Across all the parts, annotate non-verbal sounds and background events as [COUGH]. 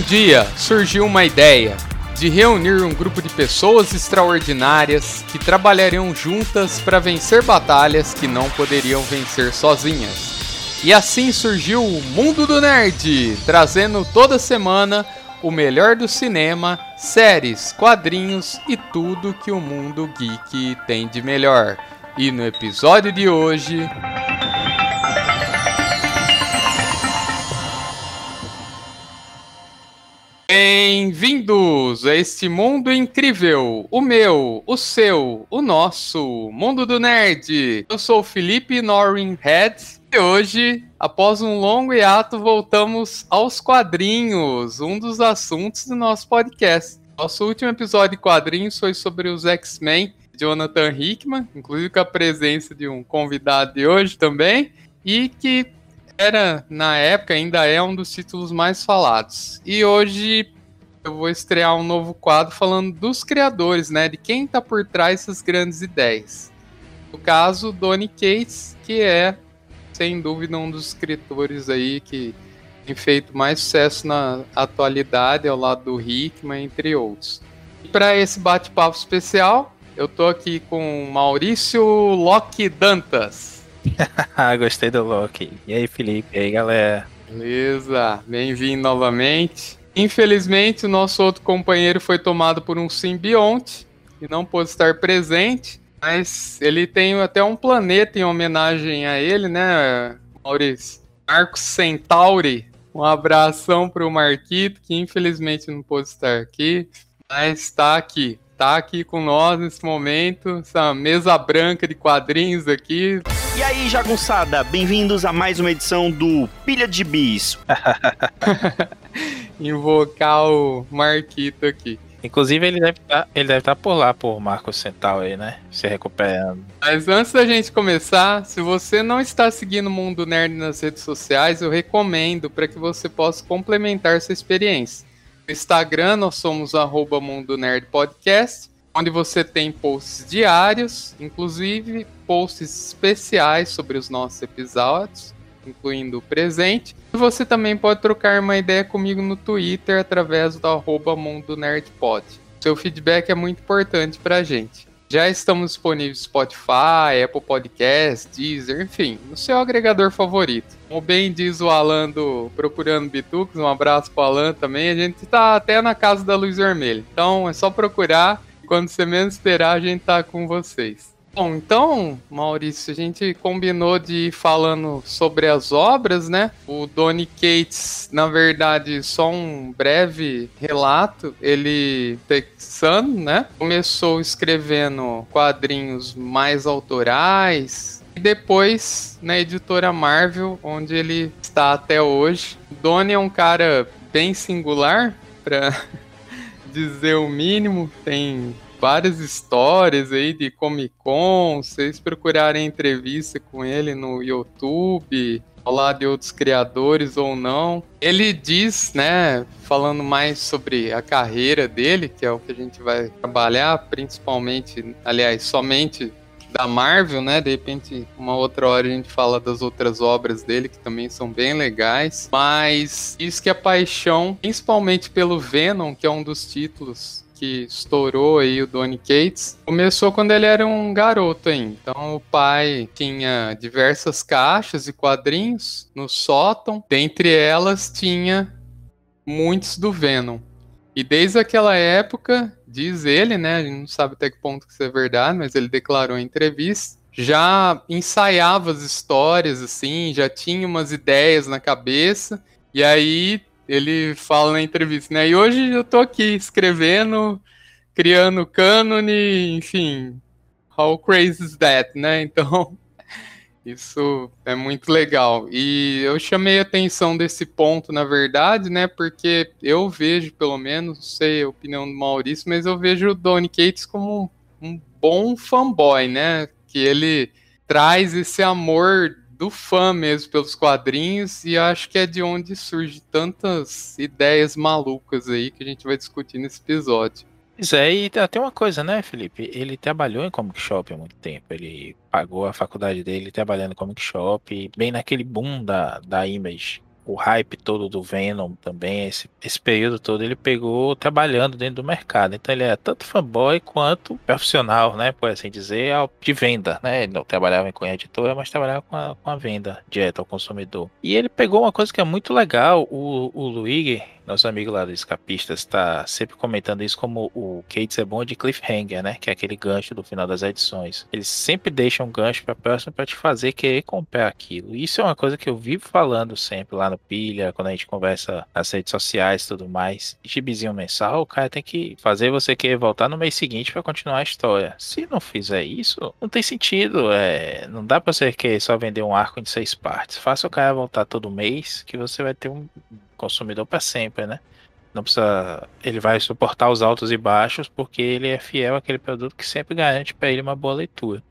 Um dia surgiu uma ideia de reunir um grupo de pessoas extraordinárias que trabalhariam juntas para vencer batalhas que não poderiam vencer sozinhas. E assim surgiu o Mundo do Nerd, trazendo toda semana o melhor do cinema, séries, quadrinhos e tudo que o mundo geek tem de melhor. E no episódio de hoje. Bem-vindos a este mundo incrível, o meu, o seu, o nosso, mundo do nerd. Eu sou o Felipe Norrin Head e hoje, após um longo hiato, voltamos aos quadrinhos, um dos assuntos do nosso podcast. Nosso último episódio de quadrinhos foi sobre os X-Men, Jonathan Hickman, inclusive com a presença de um convidado de hoje também, e que era, na época, ainda é um dos títulos mais falados. E hoje eu vou estrear um novo quadro falando dos criadores, né? De quem está por trás dessas grandes ideias. No caso, Donny Cates, que é, sem dúvida, um dos escritores aí que tem feito mais sucesso na atualidade, ao lado do Hickman, entre outros. E para esse bate-papo especial, eu tô aqui com Maurício Locke Dantas. [LAUGHS] Gostei do Loki. E aí, Felipe? E aí, galera? Beleza, bem-vindo novamente. Infelizmente, o nosso outro companheiro foi tomado por um simbionte e não pôde estar presente, mas ele tem até um planeta em homenagem a ele, né, Maurício? Marcos Centauri. Um abração para o Marquito, que infelizmente não pôde estar aqui, mas está aqui. Está aqui com nós nesse momento, essa mesa branca de quadrinhos aqui. E aí, jagunçada, bem-vindos a mais uma edição do Pilha de Bis. [LAUGHS] Invocar o Marquito aqui. Inclusive, ele deve tá, estar tá por lá, por Marcos Central aí, né? Se recuperando. Mas antes da gente começar, se você não está seguindo o Mundo Nerd nas redes sociais, eu recomendo para que você possa complementar sua experiência. Instagram, nós somos arroba Mundo Nerd Podcast onde você tem posts diários, inclusive posts especiais sobre os nossos episódios, incluindo o presente. E você também pode trocar uma ideia comigo no Twitter através do arroba Mundo Nerdpod. Seu feedback é muito importante para a gente. Já estamos disponíveis Spotify, Apple Podcasts, Deezer, enfim, no seu agregador favorito. Como bem diz o Alan do Procurando Bitucos, um abraço pro Alan também. A gente tá até na casa da luz vermelha. Então é só procurar quando você menos esperar, a gente tá com vocês. Bom, então, Maurício, a gente combinou de ir falando sobre as obras, né? O Donny Cates, na verdade, só um breve relato. Ele, texano, né? Começou escrevendo quadrinhos mais autorais. E depois na editora Marvel, onde ele está até hoje. O Donny é um cara bem singular, para [LAUGHS] dizer o mínimo. Tem várias histórias aí de Comic Con. Vocês procurarem entrevista com ele no YouTube, falar de outros criadores ou não. Ele diz, né, falando mais sobre a carreira dele, que é o que a gente vai trabalhar, principalmente, aliás, somente da Marvel, né? De repente, uma outra hora a gente fala das outras obras dele, que também são bem legais. Mas isso que a paixão, principalmente pelo Venom, que é um dos títulos que estourou aí o Donny Cates, começou quando ele era um garoto ainda. Então o pai tinha diversas caixas e quadrinhos no sótão, dentre elas tinha muitos do Venom. E desde aquela época, diz ele, né? A gente não sabe até que ponto que isso é verdade, mas ele declarou em entrevista. Já ensaiava as histórias, assim, já tinha umas ideias na cabeça. E aí ele fala na entrevista, né? E hoje eu tô aqui escrevendo, criando cânone, enfim. How crazy is that, né? [LAUGHS] Então, isso é muito legal. E eu chamei a atenção desse ponto, na verdade, né? Porque eu vejo, pelo menos, não sei a opinião do Maurício, mas eu vejo o Donny Cates como um, um bom fanboy, né? Que ele traz esse amor do fã mesmo pelos quadrinhos e acho que é de onde surge tantas ideias malucas aí que a gente vai discutir nesse episódio. Pois é, e tem uma coisa, né, Felipe? Ele trabalhou em comic shop há muito tempo. Ele pagou a faculdade dele trabalhando em comic shop, bem naquele boom da, da Image. O hype todo do Venom também, esse, esse período todo ele pegou trabalhando dentro do mercado. Então ele é tanto fanboy quanto profissional, né? Por assim dizer, de venda, né? Ele não trabalhava com editora, mas trabalhava com a, com a venda direta ao consumidor. E ele pegou uma coisa que é muito legal, o, o Luigi, nosso amigo lá do Escapistas está sempre comentando isso como o Cates é bom de cliffhanger, né? Que é aquele gancho do final das edições. Eles sempre deixam um gancho para próxima para te fazer querer comprar aquilo. Isso é uma coisa que eu vivo falando sempre lá no Pilha, quando a gente conversa nas redes sociais e tudo mais. Gibizinho mensal, o cara tem que fazer você querer voltar no mês seguinte para continuar a história. Se não fizer isso, não tem sentido. É, não dá para você querer só vender um arco em seis partes. Faça o cara voltar todo mês que você vai ter um consumidor para sempre, né? Não precisa. Ele vai suportar os altos e baixos porque ele é fiel àquele produto que sempre garante para ele uma boa leitura.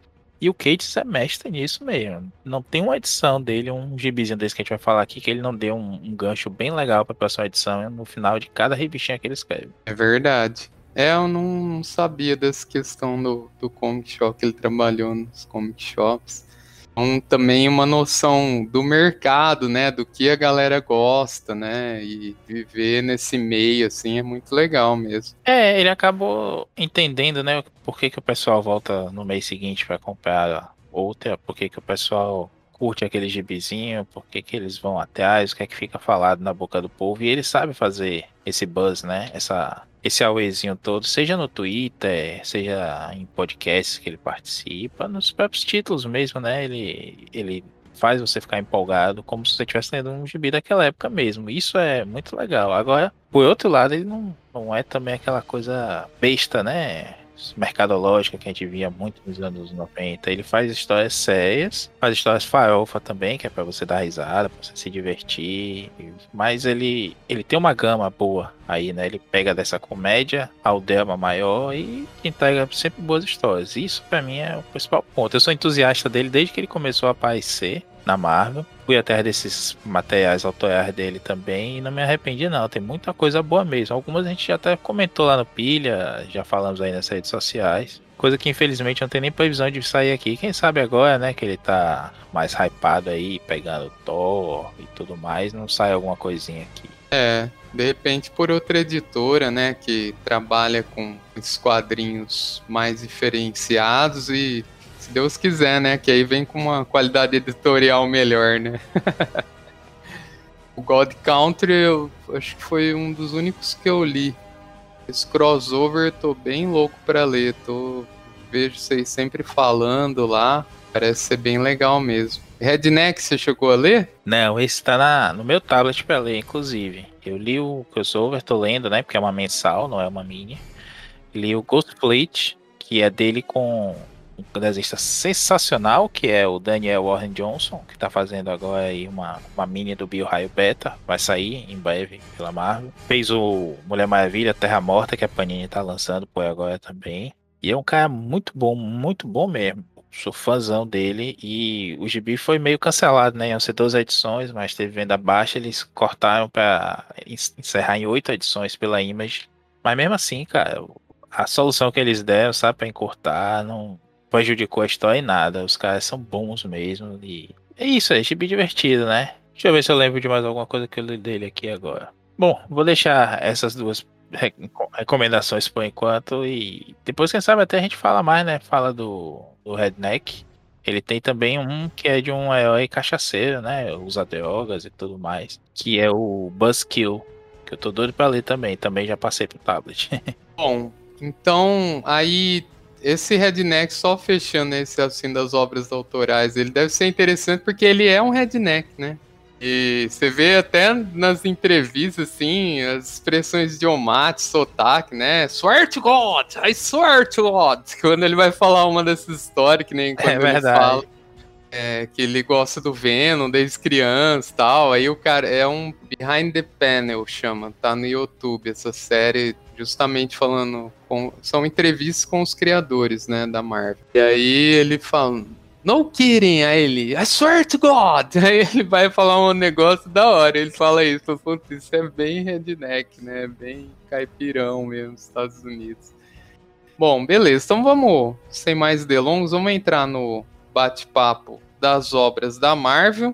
E o Cates é mestre nisso mesmo. Não tem uma edição dele, um gibizinho desse que a gente vai falar aqui, que ele não deu um, um gancho bem legal para a próxima edição no final de cada revistinha que ele escreve. É verdade. É, eu não sabia dessa questão do, do comic shop, que ele trabalhou nos comic shops. Então, também uma noção do mercado, né, do que a galera gosta, né, e viver nesse meio, assim, é muito legal mesmo. É, ele acabou entendendo, né, por que, que o pessoal volta no mês seguinte para comprar outra, por que, que o pessoal curte aquele gibizinho, por que, que eles vão atrás, o que é que fica falado na boca do povo, e ele sabe fazer esse buzz, né, essa esse auezinho todo, seja no Twitter, seja em podcasts que ele participa, nos próprios títulos mesmo, né? Ele, ele faz você ficar empolgado, como se você estivesse lendo um gibi daquela época mesmo. Isso é muito legal. Agora, por outro lado, ele não, não é também aquela coisa besta, né? Mercadológica que a gente via muito nos anos 90. Ele faz histórias sérias, faz histórias farofa também, que é para você dar risada, para você se divertir. Mas ele, ele tem uma gama boa aí, né? Ele pega dessa comédia ao drama maior e entrega sempre boas histórias. Isso para mim é o principal ponto. Eu sou entusiasta dele desde que ele começou a aparecer na Marvel. Fui atrás desses materiais autorais dele também e não me arrependi não. Tem muita coisa boa mesmo. Algumas a gente já até comentou lá no Pilha, já falamos aí nas redes sociais. Coisa que infelizmente não tem nem previsão de sair aqui. Quem sabe agora, né, que ele tá mais hypado aí, pegando Thor e tudo mais, não sai alguma coisinha aqui. É, de repente por outra editora, né, que trabalha com esses quadrinhos mais diferenciados e se Deus quiser, né? Que aí vem com uma qualidade editorial melhor, né? [LAUGHS] o God Country eu acho que foi um dos únicos que eu li. Esse crossover tô bem louco para ler. Tô vejo vocês sempre falando lá. Parece ser bem legal mesmo. Redneck, você chegou a ler? Não, esse tá na, no meu tablet para ler, inclusive. Eu li o crossover, tô lendo, né? Porque é uma mensal, não é uma mini. Li o Ghost Plate, que é dele com um desenhista sensacional, que é o Daniel Warren Johnson, que está fazendo agora aí uma, uma mini do Bio Raio Beta, vai sair em breve pela Marvel. Fez o Mulher Maravilha, Terra Morta, que a Panini está lançando por agora também. E é um cara muito bom, muito bom mesmo. Sou fãzão dele e o gibi foi meio cancelado, né? Iam ser 12 edições, mas teve venda baixa, eles cortaram para encerrar em 8 edições pela Image. Mas mesmo assim, cara, a solução que eles deram, sabe, para encurtar, não, prejudicou a história em nada. Os caras são bons mesmo. E é isso, é gibi divertido, né? Deixa eu ver se eu lembro de mais alguma coisa que eu li dele aqui agora. Bom, vou deixar essas duas recomendações por enquanto e depois, quem sabe, até a gente fala mais, né? Fala do, do Redneck. Ele tem também um que é de um herói cachaceiro, né? Usa drogas e tudo mais. Que é o Buzzkill. Que eu tô doido pra ler também. Também já passei pro tablet. [LAUGHS] Bom, então aí esse redneck, só fechando esse assim das obras autorais, ele deve ser interessante porque ele é um redneck, né? E você vê até nas entrevistas, assim, as expressões idiomáticas, sotaque, né? Swear to God! I swear to God! [LAUGHS] Quando ele vai falar uma dessas histórias, que nem quando é ele fala é, que ele gosta do Venom desde criança e tal. Aí o cara é um Behind the Panel, chama, tá no YouTube, essa série justamente falando com, são entrevistas com os criadores, né, da Marvel. E aí ele fala, no kidding, aí ele, I swear to God! [LAUGHS] Aí ele vai falar um negócio da hora, ele fala isso, isso é bem redneck, né, bem caipirão mesmo, Estados Unidos. Bom, beleza, então vamos, sem mais delongas, vamos entrar no bate-papo das obras da Marvel.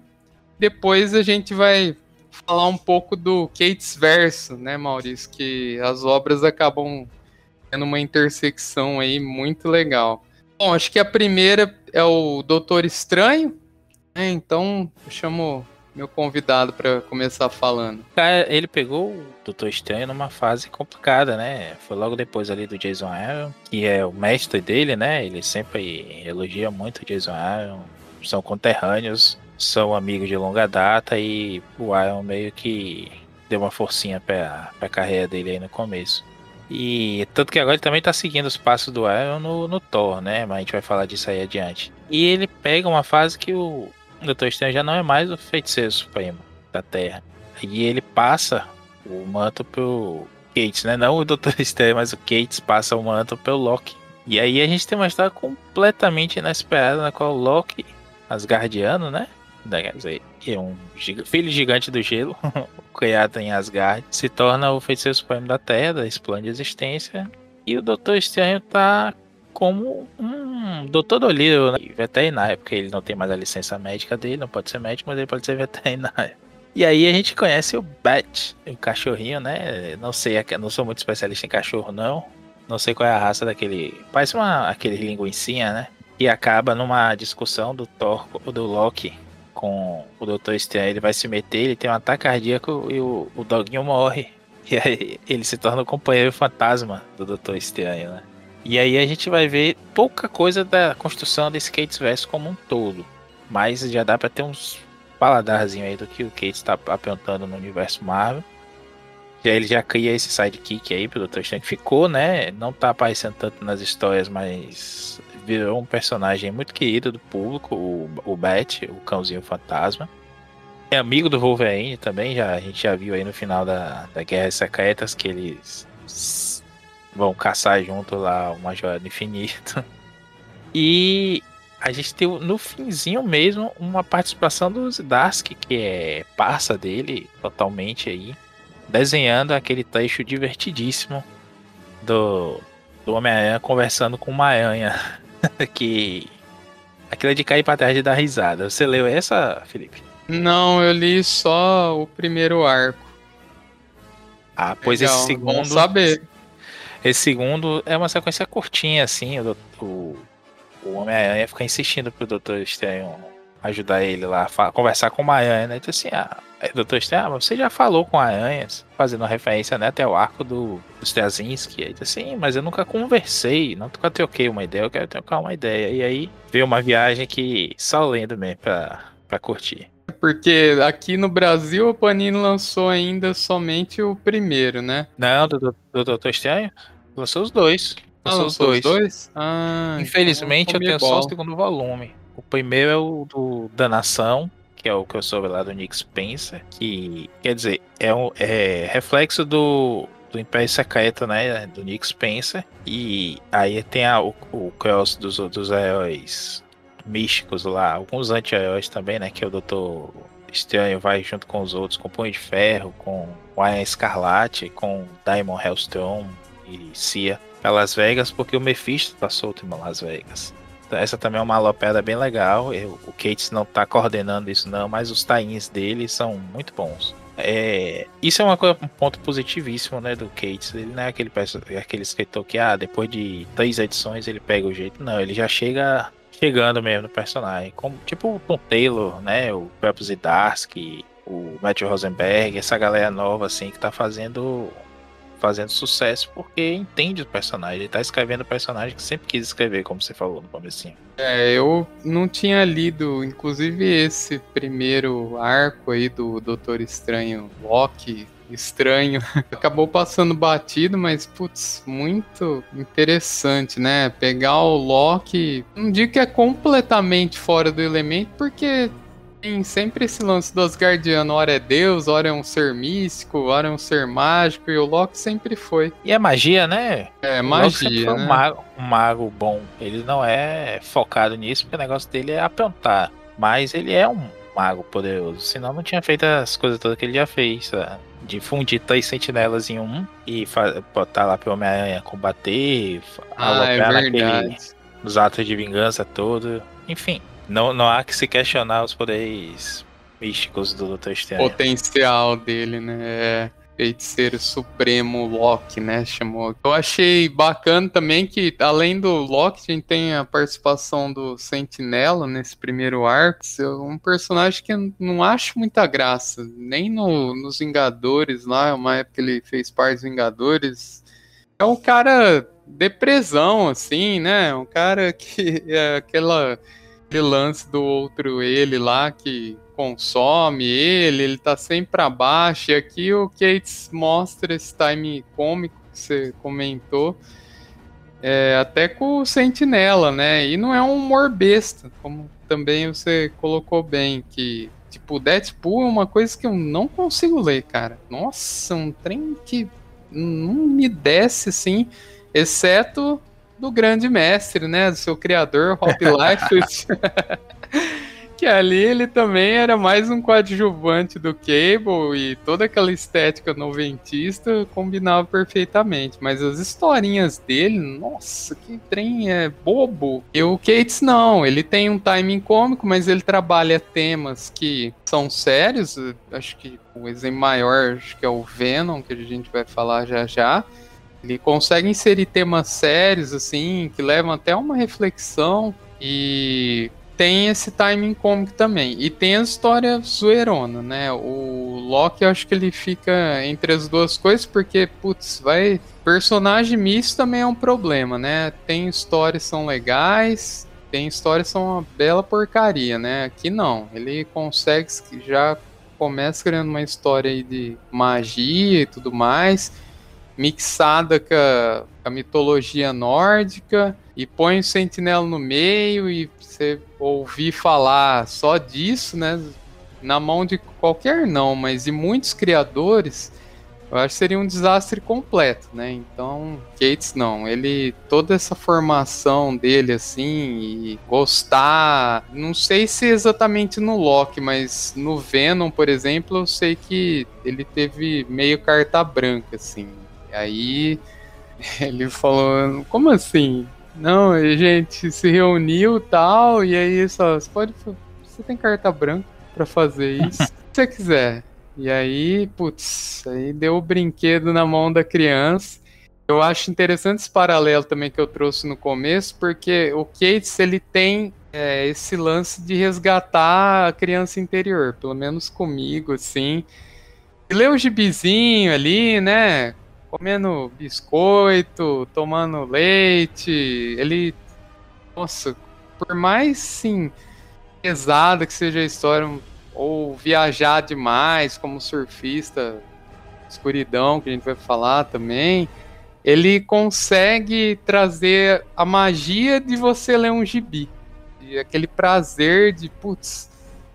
Depois a gente vai falar um pouco do Kate's Verso, né, Maurício? Que as obras acabam tendo uma intersecção aí muito legal. Bom, acho que a primeira é o Doutor Estranho, né? Então eu chamo meu convidado para começar falando. Ele pegou o Doutor Estranho numa fase complicada, né? Foi logo depois ali do Jason Aaron, que é o mestre dele, né? Ele sempre elogia muito o Jason Aaron, são conterrâneos, são amigos de longa data e o Aaron meio que deu uma forcinha pra, pra carreira dele aí no começo. E tanto que agora ele também tá seguindo os passos do Aaron no, no Thor, né? Mas a gente vai falar disso aí adiante. E ele pega uma fase que o Doutor Estranho já não é mais o feiticeiro supremo da Terra. E ele passa o manto pro Gates, né? Não o Doutor [LAUGHS] Estranho, mas o Gates passa o manto pro Loki. E aí a gente tem uma história completamente inesperada na qual o Loki, Asgardiano, né? É um filho gigante do gelo, [LAUGHS] criado em Asgard, se torna o feiticeiro supremo da Terra, da plano de existência. E o Doutor Estranho tá como um doutor Dolittle né? veterinário, porque ele não tem mais a licença médica dele, não pode ser médico, mas ele pode ser [LAUGHS] veterinário. E aí a gente conhece o Bat, o cachorrinho, né? Não sei, não sou muito especialista em cachorro, não. Não sei qual é a raça daquele. Parece uma, aquele linguicinha, né? E acaba numa discussão do Thor, do Loki com o Doutor Estranho. Ele vai se meter, ele tem um ataque cardíaco e o, o doguinho morre. [LAUGHS] E aí ele se torna o companheiro fantasma do Doutor Estranho, né? E aí a gente vai ver pouca coisa da construção desse Kate's Verso como um todo. Mas já dá para ter uns paladarzinho aí do que o Kate está apontando no universo Marvel. E aí ele já cria esse sidekick aí pro Dr. Strange. Ficou, né? Não tá aparecendo tanto nas histórias, mas virou um personagem muito querido do público, o, o Bat, o cãozinho fantasma. É amigo do Wolverine também, já, a gente já viu aí no final da, da Guerra Secretas que eles vão caçar junto lá uma joia do infinito. [LAUGHS] E a gente tem no finzinho mesmo uma participação do Zdarsky, que é parça dele totalmente aí, desenhando aquele trecho divertidíssimo do, do Homem-Aranha conversando com uma aranha. [LAUGHS] [LAUGHS] que aquilo é de cair pra trás de dar risada. Você leu essa, Felipe? Não, eu li só o primeiro arco. Ah, pois Legal, esse segundo. Vamos saber. Esse segundo é uma sequência curtinha, assim. O, o, o Homem-Aranha fica insistindo pro Doutor Estranho ajudar ele lá, a conversar com uma aranha, né? Então assim, ah, Doutor Estranho, ah, você já falou com aranhas, fazendo referência né, até o arco do, Straczynski. Aí assim, mas eu nunca conversei, nunca troquei uma ideia, eu quero trocar uma ideia. E aí veio uma viagem que só lendo mesmo pra, pra curtir. Porque aqui no Brasil o Panini lançou ainda somente o primeiro, né? Não, do, do, do Doutor Estranho? Lançou os dois. Lançou ah, os dois. Dois? Ah, Infelizmente então eu tenho só o segundo volume. O primeiro é o do da Nação, que é o que eu soube lá do Nick Spencer, que quer dizer, é, um, é reflexo do, do Império Secreto, né, do Nick Spencer, e aí tem a, o, o cross dos, dos heróis místicos lá, alguns anti-heróis também, né, que é o Doutor Estranho vai junto com os outros, com Punho de Ferro, com o Iron Escarlate, com Diamond Hellstrom, e Cia para Las Vegas, porque o Mephisto tá solto em Las Vegas. Essa também é uma alopeada bem legal. Eu, o Cates não tá coordenando isso, não, mas os tains dele são muito bons. É, isso é uma coisa, um ponto positivíssimo né, do Cates. Ele não é aquele, aquele escritor que, ah, depois de três edições ele pega o jeito. Não, ele já chega chegando mesmo no personagem. Como, tipo o Tom Taylor, né? O próprio Zdarsky, o Matthew Rosenberg, essa galera nova assim que tá fazendo fazendo sucesso porque entende o personagem. Ele tá escrevendo o personagem que sempre quis escrever, como você falou no comecinho. É, eu não tinha lido, inclusive, esse primeiro arco aí do Doutor Estranho Loki. Estranho, [LAUGHS] acabou passando batido, mas putz, muito interessante, né? Pegar o Loki, não digo que é completamente fora do elemento, porque tem sempre esse lance do Asgardiano, ora é Deus, ora é um ser místico, ora é um ser mágico, e o Loki sempre foi. E é magia, né? É, magia, né? Um mago, um mago bom. Ele não é focado nisso, porque o negócio dele é apontar. Mas ele é um mago poderoso. Senão não tinha feito as coisas todas que ele já fez. Sabe? De fundir três sentinelas em um e botar lá pro Homem-Aranha combater, ah, é verdade. Naquele, nos atos de vingança todo. Enfim, não, não há que se questionar os poderes místicos do Doutor Estranho. Potencial dele, né? É feiticeiro supremo Loki, né? Chamou. Eu achei bacana também que, além do Loki, a gente tem a participação do Sentinela nesse primeiro arco. É um personagem que eu não acho muita graça. Nem no, nos Vingadores lá, uma época que ele fez parte dos Vingadores. É um cara depressão, assim, né? Um cara que é aquela aquele lance do outro ele lá que consome ele, ele tá sempre para baixo. E aqui o Cates mostra esse time cômico que você comentou. É, até com o Sentinela, né? E não é um humor besta, como também você colocou bem, que tipo, Deadpool é uma coisa que eu não consigo ler, cara. Nossa, um trem que não me desce assim, exceto do grande mestre, né? Do seu criador, Rob Liefeld. [LAUGHS] que ali ele também era mais um coadjuvante do Cable e toda aquela estética noventista combinava perfeitamente. Mas as historinhas dele, nossa, que trem é bobo. E o Cates não, ele tem um timing cômico, mas ele trabalha temas que são sérios. Acho que o exemplo maior acho que é o Venom, que a gente vai falar já já. Ele consegue inserir temas sérios, assim, que levam até uma reflexão. E tem esse timing cômico também. E tem a história zoeirona, né? O Loki, eu acho que ele fica entre as duas coisas, porque, putz, vai. Personagem misto também é um problema, né? Tem histórias que são legais, tem histórias que são uma bela porcaria, né? Aqui não. Ele consegue já começa criando uma história aí de magia e tudo mais, mixada com a, a mitologia nórdica, e põe o sentinela no meio e você ouvir falar só disso, né? Na mão de qualquer não, mas de muitos criadores, eu acho que seria um desastre completo, né? Então, Gates não, ele toda essa formação dele assim e gostar, não sei se exatamente no Loki, mas no Venom, por exemplo, eu sei que ele teve meio carta branca assim. E aí [LAUGHS] ele falou, como assim? Não, a gente se reuniu tal, e aí só, você pode. Você tem carta branca para fazer [LAUGHS] isso, se você quiser. E aí, putz, aí deu o brinquedo na mão da criança. Eu acho interessante esse paralelo também que eu trouxe no começo, porque o Cates ele tem é, esse lance de resgatar a criança interior, pelo menos comigo, assim. E ler o gibizinho ali, né? Comendo biscoito, tomando leite. Ele. Nossa, por mais sim pesada que seja a história, ou viajar demais como surfista, escuridão, que a gente vai falar também, ele consegue trazer a magia de você ler um gibi. E aquele prazer de, putz,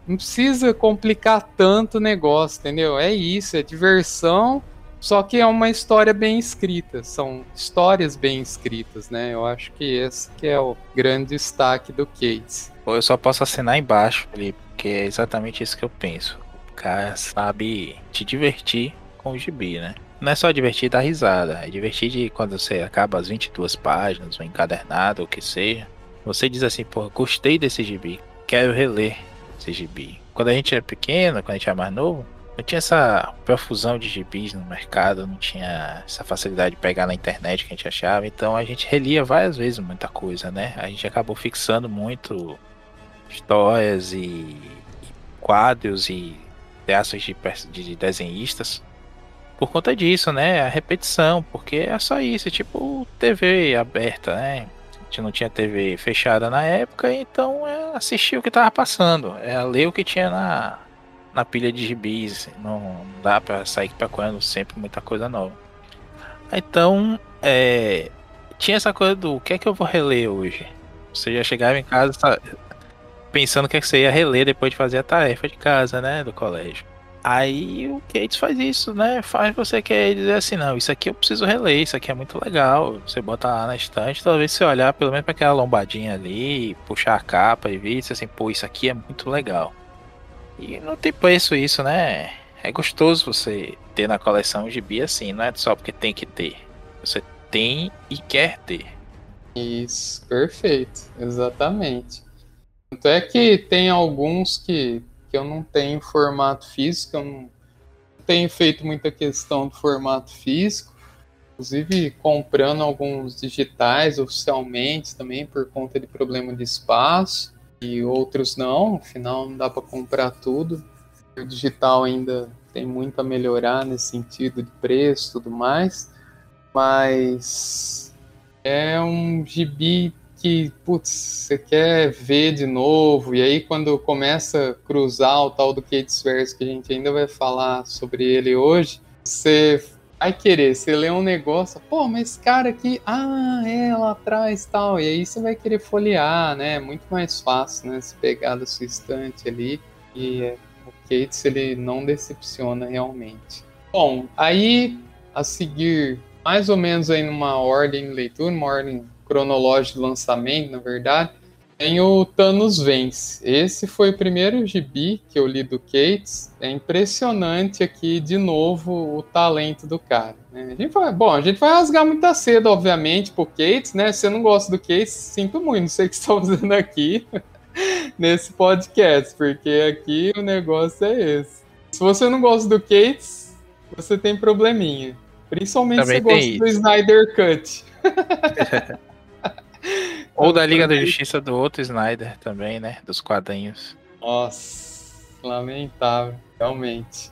não precisa complicar tanto o negócio, entendeu? É isso, é diversão só que é uma história bem escrita, são histórias bem escritas, né? Eu acho que esse que é o grande destaque do Case. Eu só posso assinar embaixo, Felipe, porque é exatamente isso que eu penso. O cara sabe te divertir com o gibi, né? Não é só divertir dar risada, é divertir de quando você acaba as 22 páginas, ou encadernado, ou o que seja. Você diz assim, pô, gostei desse gibi, quero reler esse gibi. Quando a gente é pequeno, quando a gente é mais novo, não tinha essa profusão de gibis no mercado, não tinha essa facilidade de pegar na internet que a gente achava, então a gente relia várias vezes muita coisa, né? A gente acabou fixando muito histórias e, e quadros e peças de, de desenhistas por conta disso, né? A repetição, porque é só isso, tipo TV aberta, né? A gente não tinha TV fechada na época, então é assistir o que tava passando, é ler o que tinha na, na pilha de gibis, não dá para sair procurando sempre muita coisa nova. Então, é, tinha essa coisa do o que é que eu vou reler hoje? Você já chegava em casa pensando o que, é que você ia reler depois de fazer a tarefa de casa, né, do colégio. Aí o Gates faz isso, né? Faz você quer dizer assim, não, isso aqui eu preciso reler, isso aqui é muito legal. Você bota lá na estante, talvez você olhar pelo menos para aquela lombadinha ali, puxar a capa e ver assim, pô, isso aqui é muito legal. E não tem preço isso, né? É gostoso você ter na coleção um gibi assim, não é só porque tem que ter. Você tem e quer ter. Isso, perfeito, exatamente. Tanto é que tem alguns que porque eu não tenho formato físico, eu não tenho feito muita questão do formato físico, inclusive comprando alguns digitais oficialmente também por conta de problema de espaço e outros não, afinal não dá para comprar tudo. O digital ainda tem muito a melhorar nesse sentido de preço e tudo mais, mas é um gibi que, putz, você quer ver de novo, e aí quando começa a cruzar o tal do Kate's Verse, que a gente ainda vai falar sobre ele hoje, você vai querer, você lê um negócio, pô, mas esse cara aqui, ah, é lá atrás tal, e aí você vai querer folhear, né? É muito mais fácil, né? Se pegar da sua estante ali e é, o Cates ele não decepciona realmente. Bom, aí a seguir, mais ou menos aí numa ordem de leitura, uma ordem cronológica de lançamento, na verdade, tem o Thanos Vence. Esse foi o primeiro gibi que eu li do Cates. É impressionante aqui, de novo, o talento do cara. Né? A gente vai, bom, a gente vai rasgar muita cedo, obviamente, pro Cates, né? Se você não gosta do Cates, sinto muito, não sei o que [LAUGHS] estão fazendo aqui [LAUGHS] nesse podcast, porque aqui o negócio é esse. Se você não gosta do Cates, você tem probleminha. Principalmente se você gosta isso. do Snyder Cut. [LAUGHS] Ou da Liga da Justiça do outro Snyder também, né? Dos quadrinhos. Nossa, lamentável, realmente.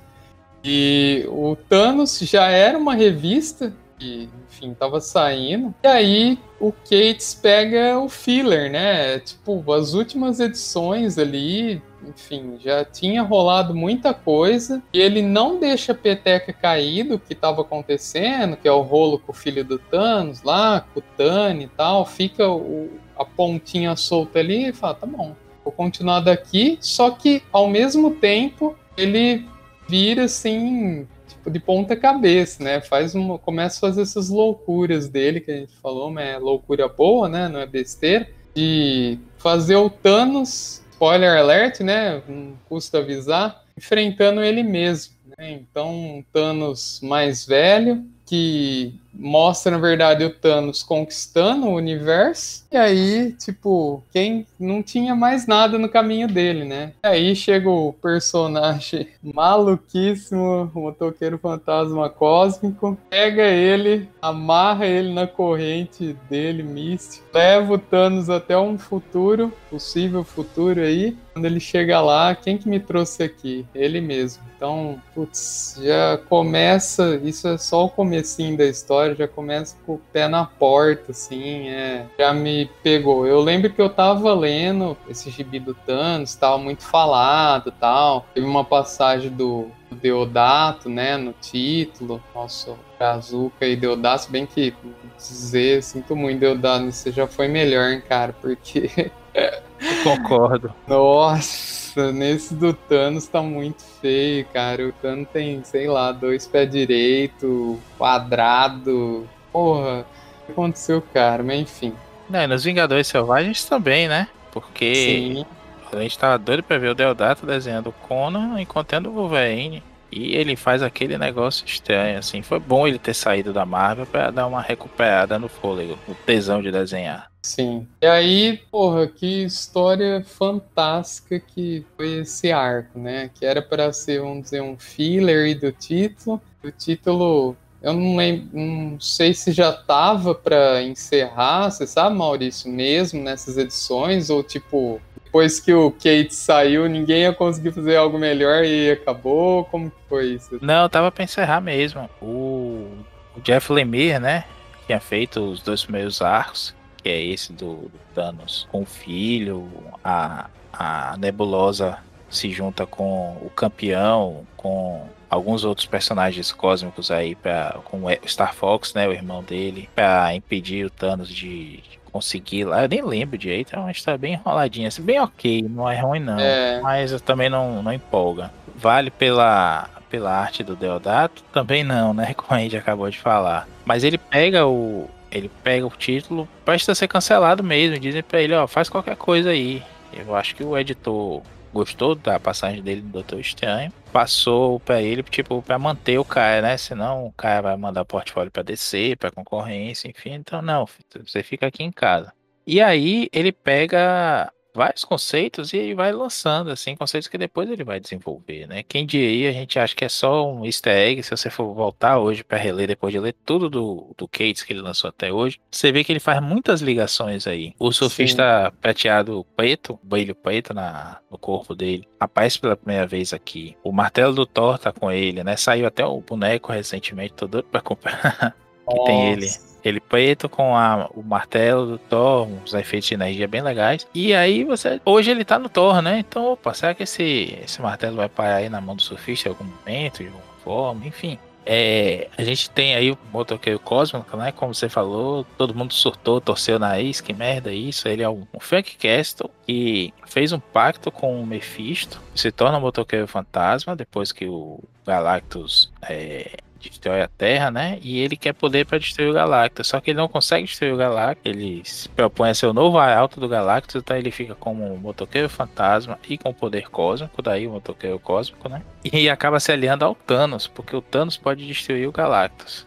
E o Thanos já era uma revista que, enfim, tava saindo. E aí o Cates pega o filler, né? Tipo, as últimas edições ali, enfim, já tinha rolado muita coisa. E ele não deixa a peteca cair do que estava acontecendo, que é o rolo com o filho do Thanos lá, com o Tani e tal. Fica o, a pontinha solta ali e fala: tá bom, vou continuar daqui. Só que ao mesmo tempo ele vira assim tipo de ponta cabeça, né? Faz uma, começa a fazer essas loucuras dele que a gente falou, mas é loucura boa, né? Não é besteira. De fazer o Thanos spoiler alert, né? Não custa avisar, enfrentando ele mesmo. Né? Então, um Thanos mais velho, que mostra, na verdade, o Thanos conquistando o universo. E aí, tipo, quem não tinha mais nada no caminho dele, né? E aí chega o personagem [LAUGHS] maluquíssimo, o motoqueiro fantasma cósmico, pega ele, amarra ele na corrente dele, místico, leva o Thanos até um futuro, possível futuro aí. Quando ele chega lá, quem que me trouxe aqui? Ele mesmo. Então, putz, já começa, isso é só o comecinho da história, já começa com o pé na porta, assim, é, já me pegou. Eu lembro que eu tava lendo esse gibi do Thanos, tava muito falado tal. Teve uma passagem do, Deodato, né, no título. Nossa, Brazuca e Deodato, bem que dizer, sinto muito, Deodato, você já foi melhor, hein, cara, porque... [LAUGHS] Concordo. Nossa! Nesse do Thanos tá muito feio, cara. O Thanos tem, sei lá, dois pés direito, quadrado. Porra, o que aconteceu, cara? Mas enfim. Não, nos Vingadores Selvagens também, né? Porque Sim. a gente tava doido pra ver o Deodato desenhando o Conan encontrando o Wolverine. E ele faz aquele negócio estranho, assim. Foi bom ele ter saído da Marvel para dar uma recuperada no fôlego, no tesão de desenhar. Sim. E aí, porra, que história fantástica que foi esse arco, né? Que era para ser, vamos dizer, um filler do título. O título, eu não lembro, não sei se já tava para encerrar, você sabe, Maurício, mesmo nessas edições, ou tipo, depois que o Kate saiu, ninguém ia conseguir fazer algo melhor e acabou? Como foi isso? Não, tava pra encerrar mesmo. O, o Jeff Lemire, né? Tinha feito os dois primeiros arcos, que é esse do, do Thanos com o filho, a, a Nebulosa se junta com o campeão, com alguns outros personagens cósmicos aí para com o Star Fox, né, o irmão dele, para impedir o Thanos de conseguir lá. Eu nem lembro direito, é uma história bem enroladinha, assim, bem ok, não é ruim não, é. mas eu também não, não empolga. Vale pela pela arte do Deodato? Também não, né, [LAUGHS] como a gente acabou de falar. Mas ele pega o ele pega o título, presta ser cancelado mesmo, dizem para ele, ó, faz qualquer coisa aí. Eu acho que o editor gostou da passagem dele do Doutor Estranho, passou para ele, tipo, para manter o cara, né? Senão o cara vai mandar o portfólio para descer, para concorrência, enfim. Então, não, você fica aqui em casa. E aí ele pega vários conceitos e vai lançando, assim, conceitos que depois ele vai desenvolver, né? Quem diria, a gente acha que é só um easter egg, se você for voltar hoje para reler, depois de ler tudo do, do Cates que ele lançou até hoje, você vê que ele faz muitas ligações aí. O surfista Sim. prateado preto, brilho preto na, no corpo dele, aparece pela primeira vez aqui. O martelo do Thor tá com ele, né? Saiu até o boneco recentemente, tô doido pra comprar. [LAUGHS] que tem ele ele preto com a, o martelo do Thor, uns efeitos de energia bem legais. E aí você. Hoje ele tá no Thor, né? Então, opa, será que esse, esse martelo vai parar aí na mão do surfista em algum momento, de alguma forma? Enfim. É, a gente tem aí o motoqueiro cósmico, né? Como você falou, todo mundo surtou, torceu o nariz, que merda isso. Ele é um, um Frank Castle que fez um pacto com o Mephisto, se torna um motoqueiro fantasma depois que o Galactus é, destrói a Terra, né? E ele quer poder para destruir o Galactus. Só que ele não consegue destruir o Galactus. Ele se propõe a ser o novo arauto do Galactus, então ele fica como um motoqueiro fantasma e com poder cósmico, daí o motoqueiro cósmico, né? E acaba se aliando ao Thanos, porque o Thanos pode destruir o Galactus.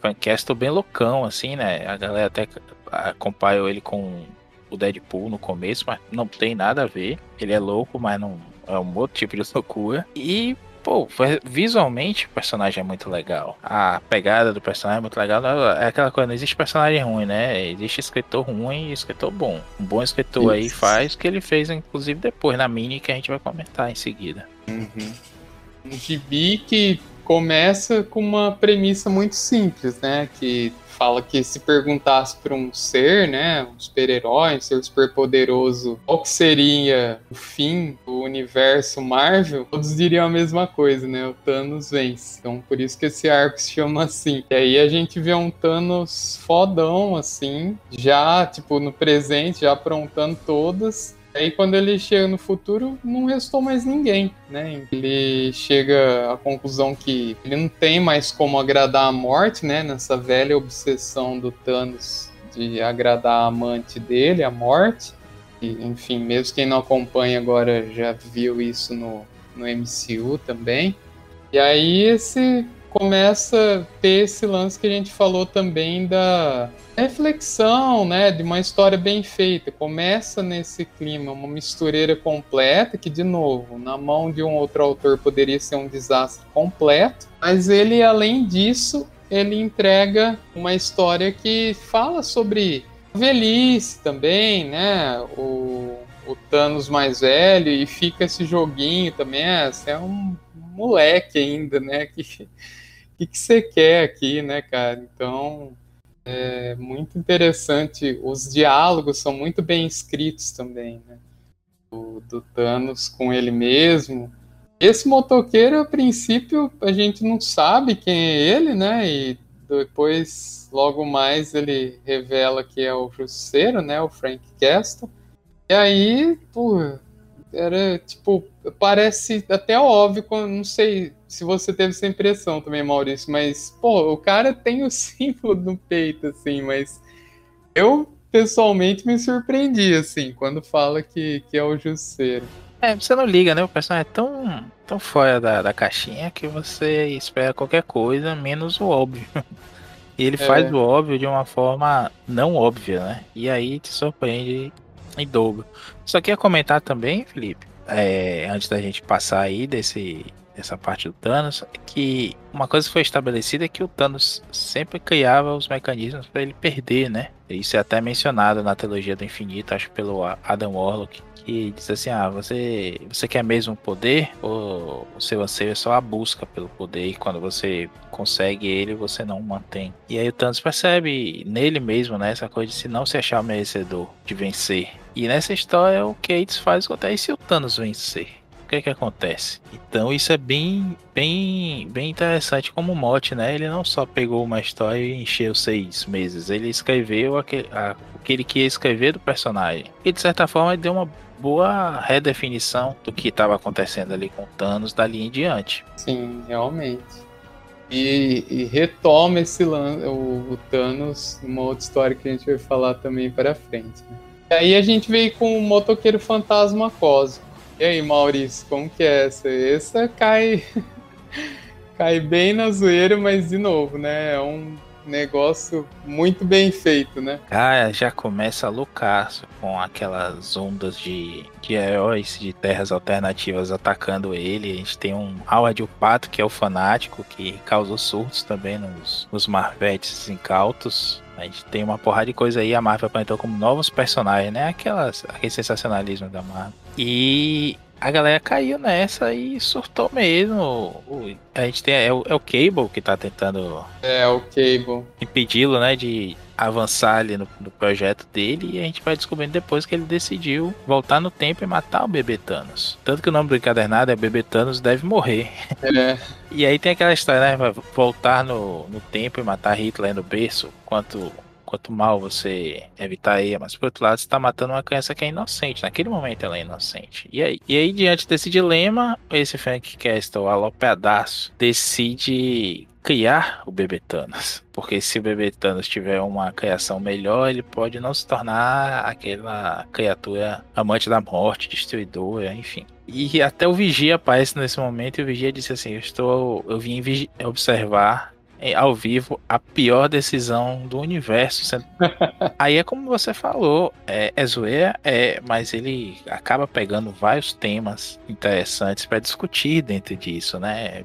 Frank Castle bem loucão, assim, né? A galera até acompanhou ele com o Deadpool no começo, mas não tem nada a ver. Ele é louco, mas não é um outro tipo de loucura. E pô, visualmente o personagem é muito legal. A pegada do personagem é muito legal. É aquela coisa, não existe personagem ruim, né? Existe escritor ruim e escritor bom. Um bom escritor Isso. aí faz o que ele fez, inclusive, depois na mini que a gente vai comentar em seguida. Uhum. Um gibi que começa com uma premissa muito simples, né? Que fala que se perguntasse para um ser, né, um super-herói, um ser super-poderoso, qual que seria o fim do universo Marvel, todos diriam a mesma coisa, né? O Thanos vence. Então, por isso que esse arco se chama assim. E aí a gente vê um Thanos fodão, assim, já, tipo, no presente, já aprontando todas Aí quando ele chega no futuro, não restou mais ninguém, né? Ele chega à conclusão que ele não tem mais como agradar a morte, né? Nessa velha obsessão do Thanos de agradar a amante dele, a morte. E, enfim, mesmo quem não acompanha agora já viu isso no, no MCU também. E aí esse começa a ter esse lance que a gente falou também da reflexão, né, de uma história bem feita. Começa nesse clima, uma mistureira completa, que, de novo, na mão de um outro autor poderia ser um desastre completo, mas ele, além disso, ele entrega uma história que fala sobre velhice também, né, o, o Thanos mais velho, e fica esse joguinho também, é, é um moleque ainda, né, que que, que você quer aqui, né, cara? Então, é muito interessante. Os diálogos são muito bem escritos também, né? Do, do Thanos com ele mesmo. Esse motoqueiro, a princípio, a gente não sabe quem é ele, né? E depois, logo mais, ele revela que é o Jusceiro, né? O Frank Castle. E aí, pô, era tipo, parece até óbvio, não sei se você teve essa impressão também, Maurício, mas, pô, o cara tem o [LAUGHS] símbolo no peito, assim, mas eu pessoalmente me surpreendi, assim, quando fala que, que é o Jusceiro. É, você não liga, né? O personagem é tão, tão fora da, da caixinha que você espera qualquer coisa, menos o óbvio. [LAUGHS] E ele é. faz o óbvio de uma forma não óbvia, né? E aí te surpreende em dobro. Só queria comentar também, Felipe, é, antes da gente passar aí desse, dessa parte do Thanos, que uma coisa que foi estabelecida é que o Thanos sempre criava os mecanismos para ele perder, né? Isso é até mencionado na trilogia do infinito, acho pelo Adam Warlock, que diz assim: ah, você, você quer mesmo poder ou o seu anseio é só a busca pelo poder e quando você consegue ele, você não mantém. E aí o Thanos percebe nele mesmo, né, essa coisa de se não se achar merecedor de vencer. E nessa história o Cates faz acontecer e se o Thanos vencer? O que é que acontece? Então isso é bem, bem, bem interessante como mote, né? Ele não só pegou uma história e encheu seis meses, ele escreveu aquele, a, o que ele queria escrever do personagem. E de certa forma ele deu uma boa redefinição do que estava acontecendo ali com Thanos dali em diante. Sim, realmente. E, e retoma esse lance, o, o, Thanos, numa outra história que a gente vai falar também para frente. Né? E aí a gente veio com o motoqueiro fantasma cósmico. E aí, Maurício, como que é essa? Essa cai [LAUGHS] cai bem na zoeira, mas de novo, né? É um negócio muito bem feito, né? Cara, já começa loucaço com aquelas ondas de, de heróis de terras alternativas atacando ele. A gente tem um Howard o Pato, que é o fanático, que causou surtos também nos, nos Marvetes incautos. A gente tem uma porrada de coisa aí, a Marvel apresentou como novos personagens, né? Aquelas, aquele sensacionalismo da Marvel. E a galera caiu nessa e surtou mesmo. A gente tem. É o, é o Cable que tá tentando. É, o Cable. Impedi-lo, né? De avançar ali no, no, projeto dele. E a gente vai descobrindo depois que ele decidiu voltar no tempo e matar o bebê Thanos. Tanto que o nome do encadernado é Bebê Thanos deve morrer. [LAUGHS] É. e aí tem aquela história, né? Voltar no, no tempo e matar Hitler no berço. Quanto quanto mal você evitar aí, mas por outro lado, você está matando uma criança que é inocente. Naquele momento ela é inocente. E aí, e aí diante desse dilema, esse Frank Castle, alopeadaço, decide criar o bebê Thanos. Porque se o bebê Thanos tiver uma criação melhor, ele pode não se tornar aquela criatura amante da morte, destruidora, enfim. E até o Vigia aparece nesse momento e o Vigia disse assim: Eu estou. Eu vim observar ao vivo a pior decisão do universo. [LAUGHS] Aí é como você falou, é, é zoeira, é, mas ele acaba pegando vários temas interessantes para discutir dentro disso, né?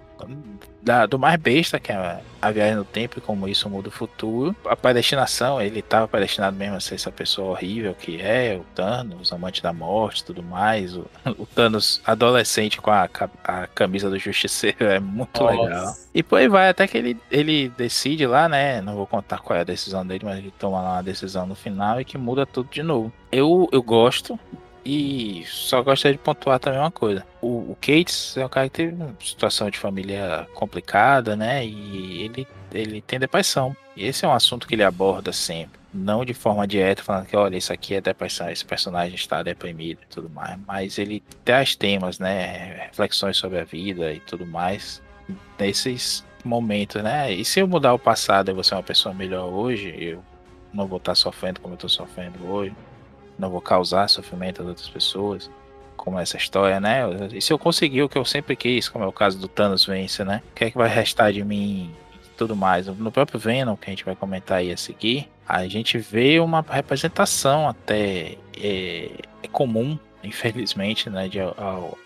Da, do mais besta, que é a viagem no tempo e como isso muda o futuro. A predestinação, ele estava predestinado mesmo a ser essa pessoa horrível que é, o Thanos, amante da morte tudo mais. O, [LAUGHS] o Thanos adolescente com a, a camisa do Justiceiro é muito Nossa. legal. E por aí vai, até que ele, ele decide lá, né? Não vou contar qual é a decisão dele, mas ele toma lá uma decisão no final e que muda tudo de novo. Eu, eu gosto e só gostaria de pontuar também uma coisa. O, o Cates é um cara que teve uma situação de família complicada, né? E ele, ele tem depressão. E esse é um assunto que ele aborda sempre. Não de forma direta, falando que, olha, isso aqui é depressão, esse personagem está deprimido e tudo mais. Mas ele traz temas, né? Reflexões sobre a vida e tudo mais. Nesses momentos, né? E se eu mudar o passado e você é uma pessoa melhor hoje, eu não vou estar sofrendo como eu estou sofrendo hoje não vou causar sofrimento às outras pessoas, como essa história, né? E se eu conseguir o que eu sempre quis, como é o caso do Thanos vence, né? O que é que vai restar de mim e tudo mais? No próprio Venom, que a gente vai comentar aí a seguir, a gente vê uma representação até é, é comum, infelizmente, né? De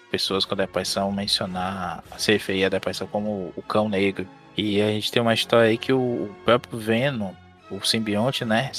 pessoas com depressão mencionar a CFI a depressão como o cão negro. E a gente tem uma história aí que o, o próprio Venom, o simbionte, né?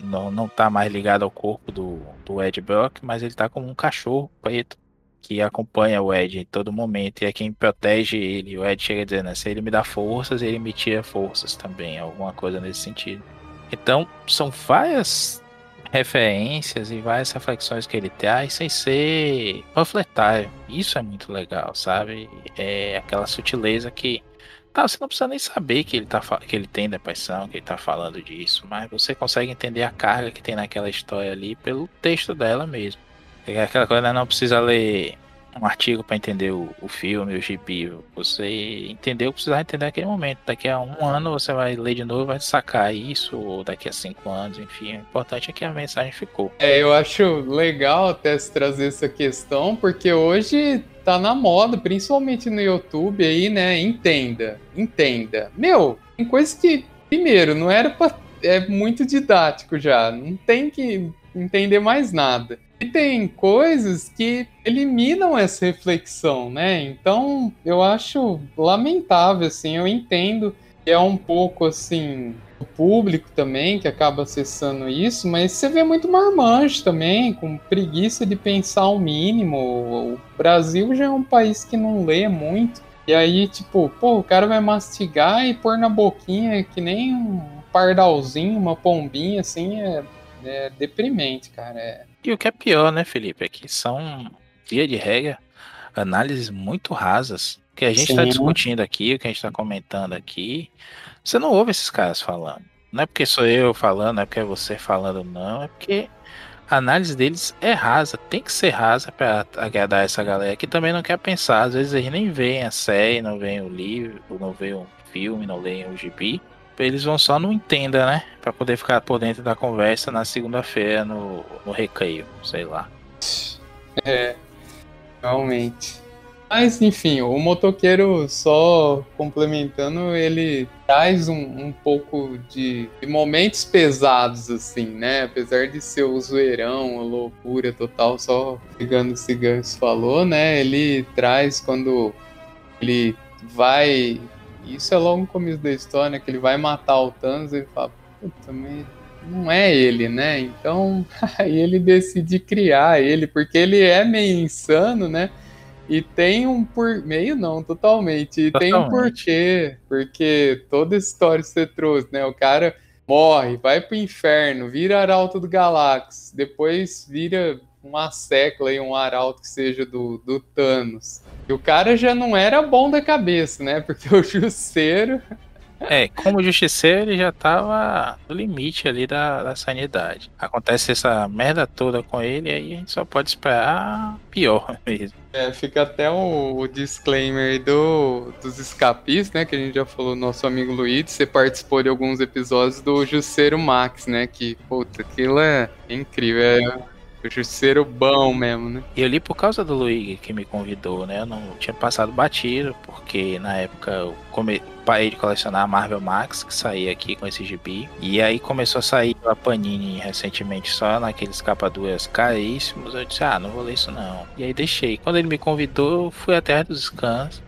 Não, não tá mais ligado ao corpo do, do Ed Brock, mas ele tá como um cachorro preto que acompanha o Ed em todo momento e é quem protege ele. O Ed chega dizendo, né, se ele me dá forças, ele me tira forças também, alguma coisa nesse sentido. Então, são várias referências e várias reflexões que ele traz sem ser panfletário. Isso é muito legal, sabe? É aquela sutileza que Tá, você não precisa nem saber que ele, tá, que ele tem depressão, que ele tá falando disso, mas você consegue entender a carga que tem naquela história ali pelo texto dela mesmo. É aquela coisa, né, não precisa ler um artigo para entender o, o filme, o gibi. Você entendeu, precisar entender naquele momento. Daqui a um ano você vai ler de novo, vai sacar isso, ou daqui a cinco anos, enfim. O importante é que a mensagem ficou. É, eu acho legal até se trazer essa questão, porque hoje tá na moda, principalmente no YouTube aí, né? Entenda, entenda. Meu, tem coisa que, primeiro, não era pra. É muito didático já. Não tem que entender mais nada. E tem coisas que eliminam essa reflexão, né? Então, eu acho lamentável, assim, eu entendo que é um pouco, assim, o público também que acaba acessando isso, mas você vê muito marmanjo também, com preguiça de pensar o mínimo. O Brasil já é um país que não lê muito. E aí, tipo, pô, o cara vai mastigar e pôr na boquinha que nem um pardalzinho, uma pombinha, assim, é, é deprimente, cara. É, e o que é pior, né, Felipe, é que são, via de regra, análises muito rasas. que a gente está discutindo aqui, o que a gente está comentando aqui, você não ouve esses caras falando. Não é porque sou eu falando, não é porque é você falando, não. É porque a análise deles é rasa. Tem que ser rasa para agradar essa galera que também não quer pensar. Às vezes eles nem veem a série, não veem o livro, não veem o filme, não leem o gibi eles vão só no entenda, né? Pra poder ficar por dentro da conversa na segunda-feira no, no recreio, sei lá. É, realmente. Mas, enfim, o motoqueiro, só complementando, ele traz um, um pouco de, de, momentos pesados, assim, né? Apesar de ser o zoeirão, a loucura total, só pegando esse gancho falou, né? Ele traz quando ele vai. Isso é logo no começo da história, né? Que ele vai matar o Thanos, ele fala, puta, mas não é ele, né? Então, [LAUGHS] aí ele decide criar ele, porque ele é meio insano, né? E tem um por meio não, totalmente. E totalmente. tem um porquê, porque toda a história que você trouxe, né? O cara morre, vai pro inferno, vira arauto do Galactus, depois vira uma secla e um arauto que seja do, do Thanos. E o cara já não era bom da cabeça, né? Porque o Jusceiro é, como justiceiro, ele já tava no limite ali da, da sanidade. Acontece essa merda toda com ele, aí a gente só pode esperar pior mesmo. É, fica até o, o disclaimer do, dos escapistas, né? Que a gente já falou, nosso amigo Luiz, você participou de alguns episódios do Jusceiro Max, né? Que, puta, aquilo é incrível. É, Justiceiro bom mesmo, né? Eu li por causa do Luigi que me convidou, né? Eu não tinha passado batido, porque na época eu come... parei de colecionar a Marvel Max, que saía aqui com esse gibi. E aí começou a sair a Panini recentemente só naqueles capa duas caríssimos. Eu disse, ah, não vou ler isso não. E aí deixei. Quando ele me convidou, eu fui até dos scans.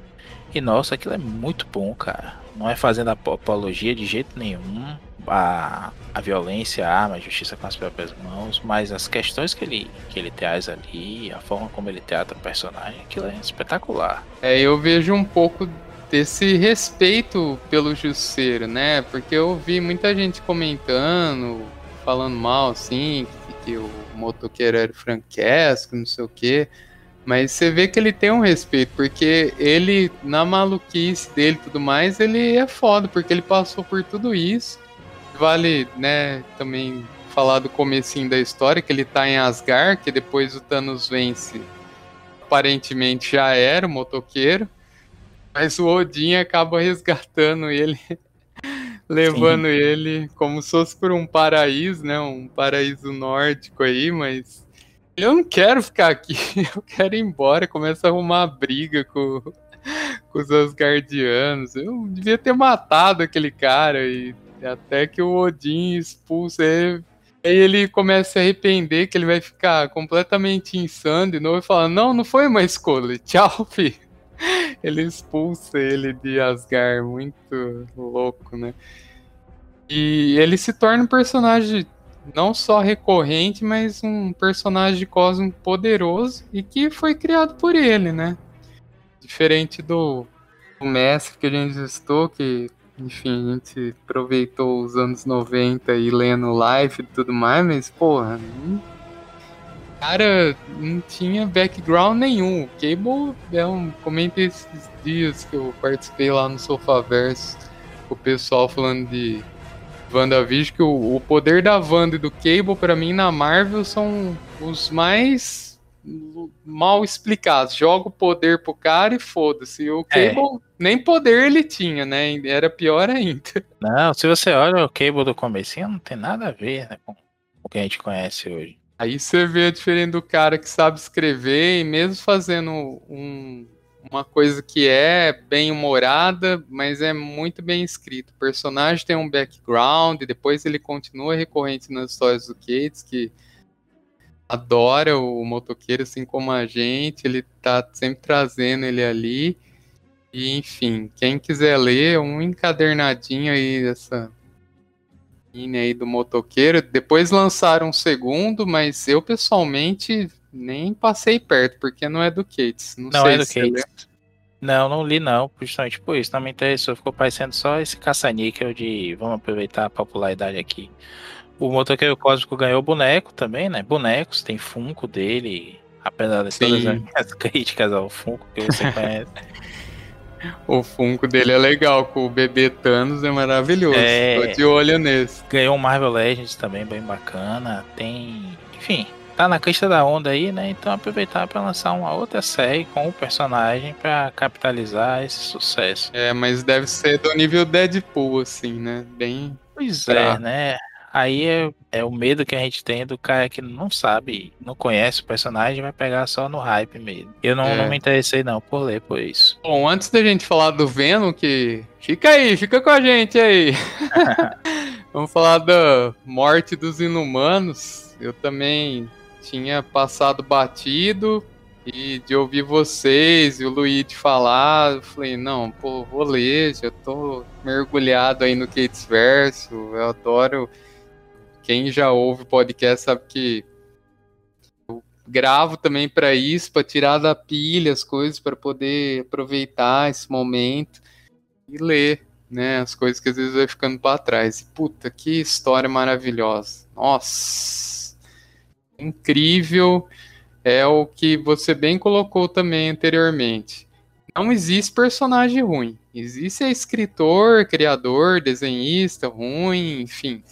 E nossa, aquilo é muito bom, cara. Não é fazendo apologia de jeito nenhum a, a violência, a arma, a justiça com as próprias mãos, mas as questões que ele, que ele traz ali, a forma como ele teatra o personagem, aquilo é espetacular. É, eu vejo um pouco desse respeito pelo Jusceiro, né? Porque eu vi muita gente comentando, falando mal, assim, que, que o motoqueiro era franquesco, não sei o quê. Mas você vê que ele tem um respeito, porque ele, na maluquice dele e tudo mais, ele é foda, porque ele passou por tudo isso vale, né, também falar do comecinho da história, que ele tá em Asgard, que depois o Thanos vence. Aparentemente já era o motoqueiro, mas o Odin acaba resgatando ele, [LAUGHS] levando Sim. ele como se fosse por um paraíso, né, um paraíso nórdico aí, mas eu não quero ficar aqui, [LAUGHS] eu quero ir embora, começa a arrumar briga com, com os Asgardianos. Eu devia ter matado aquele cara e até que o Odin expulsa ele. Aí ele começa a se arrepender que ele vai ficar completamente insano de novo e fala: Não, não foi uma escolha. Tchau, [LAUGHS] filho. Ele expulsa ele de Asgard. Muito louco, né? E ele se torna um personagem não só recorrente, mas um personagem cósmico poderoso e que foi criado por ele, né? Diferente do, do mestre que a gente estou, que enfim, a gente aproveitou os anos 90 e lendo live e tudo mais, mas, porra, cara não tinha background nenhum. O Cable é um. Comentei esses dias que eu participei lá no Sofaverso o pessoal falando de WandaVision, que o, o poder da Wanda e do Cable, para mim, na Marvel, são os mais mal explicados. Joga o poder pro cara e foda-se. O é. Cable, é. nem poder ele tinha, né? Era pior ainda. [LAUGHS] Não, se você olha o Cable do comecinho, não tem nada a ver né, com o que a gente conhece hoje. Aí você vê a diferença do cara que sabe escrever e mesmo fazendo um, uma coisa que é bem humorada, mas é muito bem escrito. O personagem tem um background, depois ele continua recorrente nas histórias do Cates, que adora o motoqueiro, assim como a gente, ele tá sempre trazendo ele ali. E, enfim, quem quiser ler, um encadernadinho aí dessa linha aí do motoqueiro. Depois lançaram um segundo, mas eu pessoalmente nem passei perto, porque não é do Cates. Não, não sei é do Cates. Não, não li não, justamente por isso. Não me interessou, ficou parecendo só esse caça-níquel de vamos aproveitar a popularidade aqui. O Motoqueiro Cósmico ganhou boneco também, né? Bonecos, tem Funko dele, apesar de Sim. todas [LAUGHS] as críticas ao Funko que você [LAUGHS] conhece. o Funko dele é legal, com o bebê Thanos é maravilhoso. É... Tô de olho nesse. Ganhou um Marvel Legends também, bem bacana. Tem. Enfim, tá na crista da onda aí, né? Então aproveitar para lançar uma outra série com o personagem para capitalizar esse sucesso. É, mas deve ser do nível Deadpool, assim, né? Bem. Pois é, né? Aí é, é, o medo que a gente tem do cara que não sabe, não conhece o personagem, vai pegar só no hype mesmo. Eu não, é. não me interessei não por ler por isso. Bom, antes da gente falar do Venom, que fica aí, fica com a gente aí. [LAUGHS] Vamos falar da morte dos inumanos. Eu também tinha passado batido e de ouvir vocês e o Luigi falar, eu falei, não, pô, vou ler, já tô mergulhado aí no Kates Verso, eu adoro. Quem já ouve podcast sabe que eu gravo também para isso, para tirar da pilha as coisas, para poder aproveitar esse momento e ler né? As coisas que às vezes vai ficando para trás. Puta, que história maravilhosa. Nossa! Incrível. É o que você bem colocou também anteriormente. Não existe personagem ruim. Existe escritor, criador, desenhista ruim, enfim.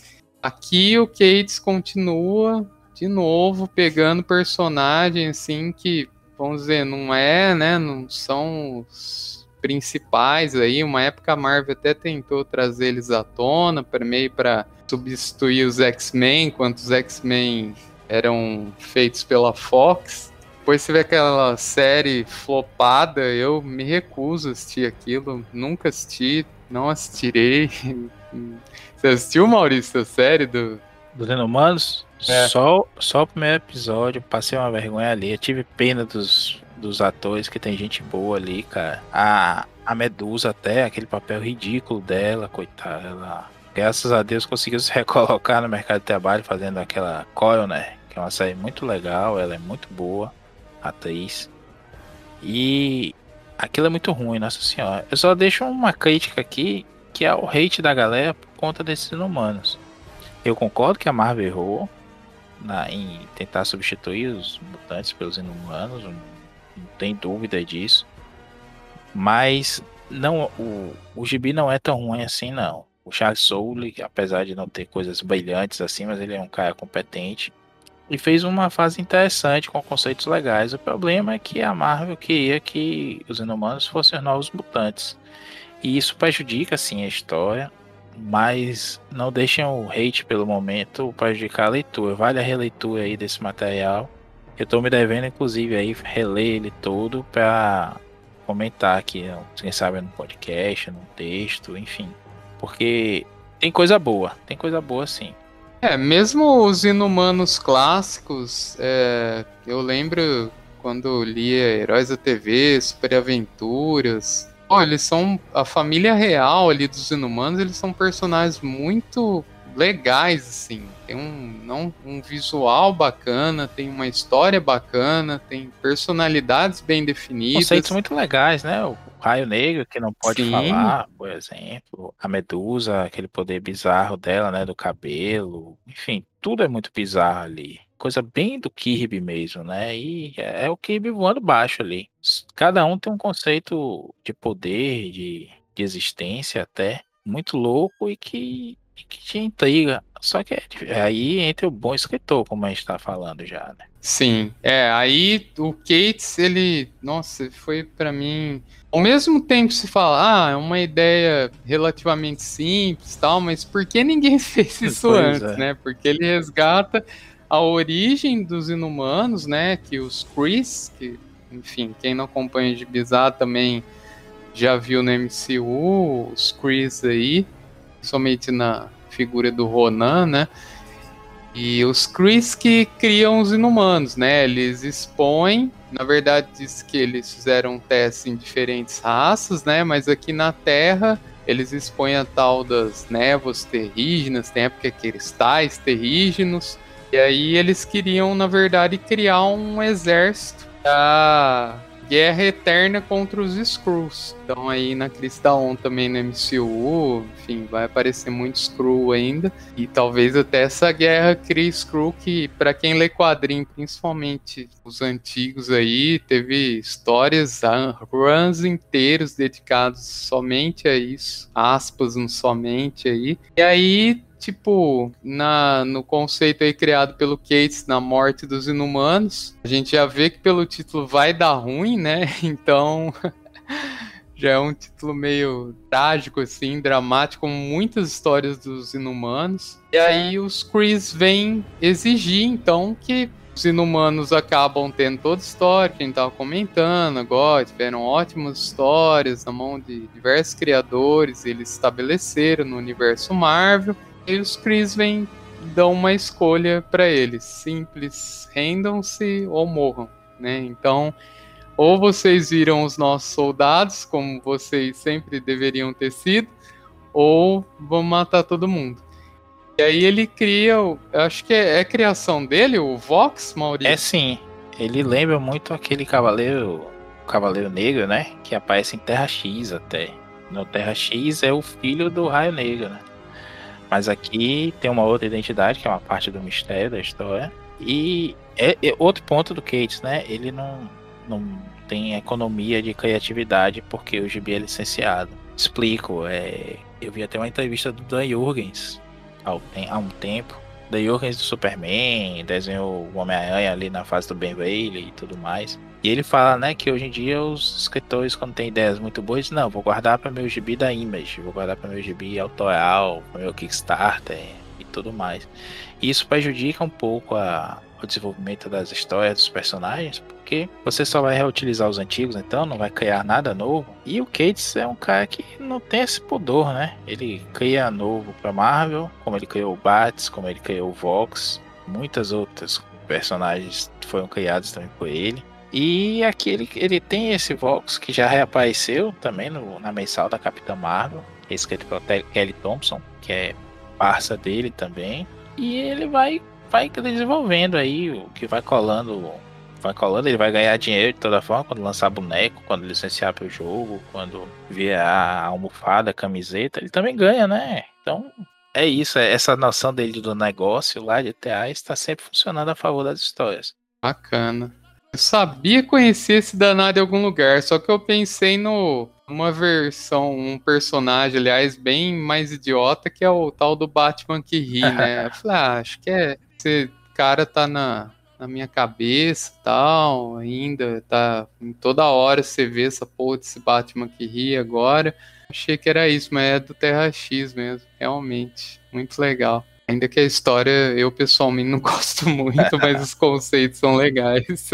Aqui o Cates continua de novo pegando personagem assim que, vamos dizer, não é, né? Não são os principais aí. Uma época a Marvel até tentou trazer eles à tona, meio para substituir os X-Men, enquanto os X-Men eram feitos pela Fox. Depois você vê aquela série flopada, eu me recuso a assistir aquilo, nunca assisti, não assistirei. [LAUGHS] Você assistiu, Maurício, a série do... Dos Inumanos? É. Só, só o primeiro episódio, passei uma vergonha ali. Eu tive pena dos, dos atores, que tem gente boa ali, cara. A, a Medusa até, aquele papel ridículo dela, coitada. Ela, graças a Deus conseguiu se [LAUGHS] recolocar no mercado de trabalho fazendo aquela Coil, né? É uma série muito legal, ela é muito boa, atriz. E aquilo é muito ruim, nossa senhora. Eu só deixo uma crítica aqui, que é o hate da galera por conta desses humanos. Eu concordo que a Marvel errou na, em tentar substituir os mutantes pelos inumanos, não tem dúvida disso. Mas não, o, o gibi não é tão ruim assim, não. O Charles Soule, apesar de não ter coisas brilhantes assim, mas ele é um cara competente. E fez uma fase interessante com conceitos legais. O problema é que a Marvel queria que os inumanos fossem os novos mutantes. E isso prejudica, sim, a história. Mas não deixem o hate pelo momento prejudicar a leitura. Vale a releitura aí desse material. Eu tô me devendo, inclusive, aí, reler ele todo pra comentar aqui, quem sabe no podcast, no texto, enfim. Porque tem coisa boa, tem coisa boa sim. É, mesmo os inumanos clássicos, é, eu lembro quando lia Heróis da TV, Super Aventuras. Oh, eles são a família real ali dos inumanos, eles são personagens muito legais, assim. Tem um, não, um visual bacana, tem uma história bacana, tem personalidades bem definidas. Conceitos muito legais, né? O Raio Negro, que não pode Sim. falar, por exemplo. A Medusa, aquele poder bizarro dela, né? Do cabelo. Enfim, tudo é muito bizarro ali. Coisa bem do Kirby mesmo, né? E é o Kirby voando baixo ali. Cada um tem um conceito de poder, de, de existência até, muito louco e que que te intriga. Só que é, aí entra o bom escritor, como a gente tá falando já, né? Sim, é, aí o Cates, ele, nossa, foi para mim, ao mesmo tempo se fala, ah, é uma ideia relativamente simples tal, mas por que ninguém [LAUGHS] fez isso pois antes, é. né? Porque ele resgata a origem dos inumanos, né, que os Chris, que, enfim, quem não acompanha de Bizarre também já viu no MCU, os Chris aí, somente na figura do Ronan, né? E os Chris que criam os inumanos, né? Eles expõem, na verdade diz que eles fizeram um teste em diferentes raças, né? Mas aqui na Terra eles expõem a tal das névoas terrígenas, tem época cristais terrígenos. E aí eles queriam, na verdade, criar um exército para Guerra Eterna contra os Skrulls. Então aí na Cristal também no MCU, enfim, vai aparecer muito Skrull ainda. E talvez até essa guerra crie Skrull que, para quem lê quadrinho, principalmente os antigos aí, teve histórias, runs inteiros dedicados somente a isso. Aspas no somente aí. E aí tipo, na, no conceito aí criado pelo Cates na morte dos inumanos, a gente já vê que pelo título vai dar ruim, né? [LAUGHS] Então, [LAUGHS] já é um título meio trágico, assim, dramático, como muitas histórias dos inumanos. E aí os Chris vêm exigir, então, que os inumanos acabam tendo toda a história que a gente estava comentando agora, tiveram ótimas histórias na mão de diversos criadores, eles estabeleceram no universo Marvel, e os Chris vêm dão uma escolha para eles, simples, rendam-se ou morram, né? Então, ou vocês viram os nossos soldados, como vocês sempre deveriam ter sido, ou vamos matar todo mundo. E aí ele cria, acho que é, é criação dele, o Vox, Maurício? É sim. Ele lembra muito aquele cavaleiro, cavaleiro negro, né? Que aparece em Terra X até. No Terra X é o filho do Raio Negro, né? Mas aqui tem uma outra identidade, que é uma parte do mistério da história. E é, é outro ponto do Kate, né? Ele não, não tem economia de criatividade porque o gibi é licenciado. Explico, é, eu vi até uma entrevista do Dan Jurgens há um tempo. Dan Jurgens do Superman, desenhou o Homem-Aranha ali na fase do Ben Reilly e tudo mais. E ele fala, né, que hoje em dia os escritores, quando tem ideias muito boas, não, vou guardar para meu gibi da Image, vou guardar para meu gibi autoral, para meu Kickstarter e tudo mais. E isso prejudica um pouco a, o desenvolvimento das histórias dos personagens, porque você só vai reutilizar os antigos, então não vai criar nada novo. E o Cates é um cara que não tem esse pudor, né? Ele cria novo para Marvel, como ele criou o Bats, como ele criou o Vox, muitas outras personagens foram criados também por ele. E aqui ele, ele tem esse Vox que já reapareceu também no, na mensal da Capitã Marvel, escrito pela Kelly Thompson, que é parça dele também. E ele vai vai desenvolvendo aí o que vai colando. Vai colando, ele vai ganhar dinheiro de toda forma quando lançar boneco, quando licenciar para o jogo, quando vier a almofada, a camiseta, ele também ganha, né? Então é isso, é essa noção dele do negócio lá de TA está sempre funcionando a favor das histórias. Bacana. Eu sabia conhecer esse danado em algum lugar, só que eu pensei no uma versão, um personagem, aliás, bem mais idiota, que é o tal do Batman que ri, né? [LAUGHS] Eu falei, ah, acho que é esse cara tá na, na minha cabeça tal, ainda tá toda hora você vê essa porra desse Batman que ri agora. Achei que era isso, mas é do Terra X mesmo, realmente. Muito legal. Ainda que a história eu pessoalmente não [LAUGHS] gosto muito, mas os conceitos são legais.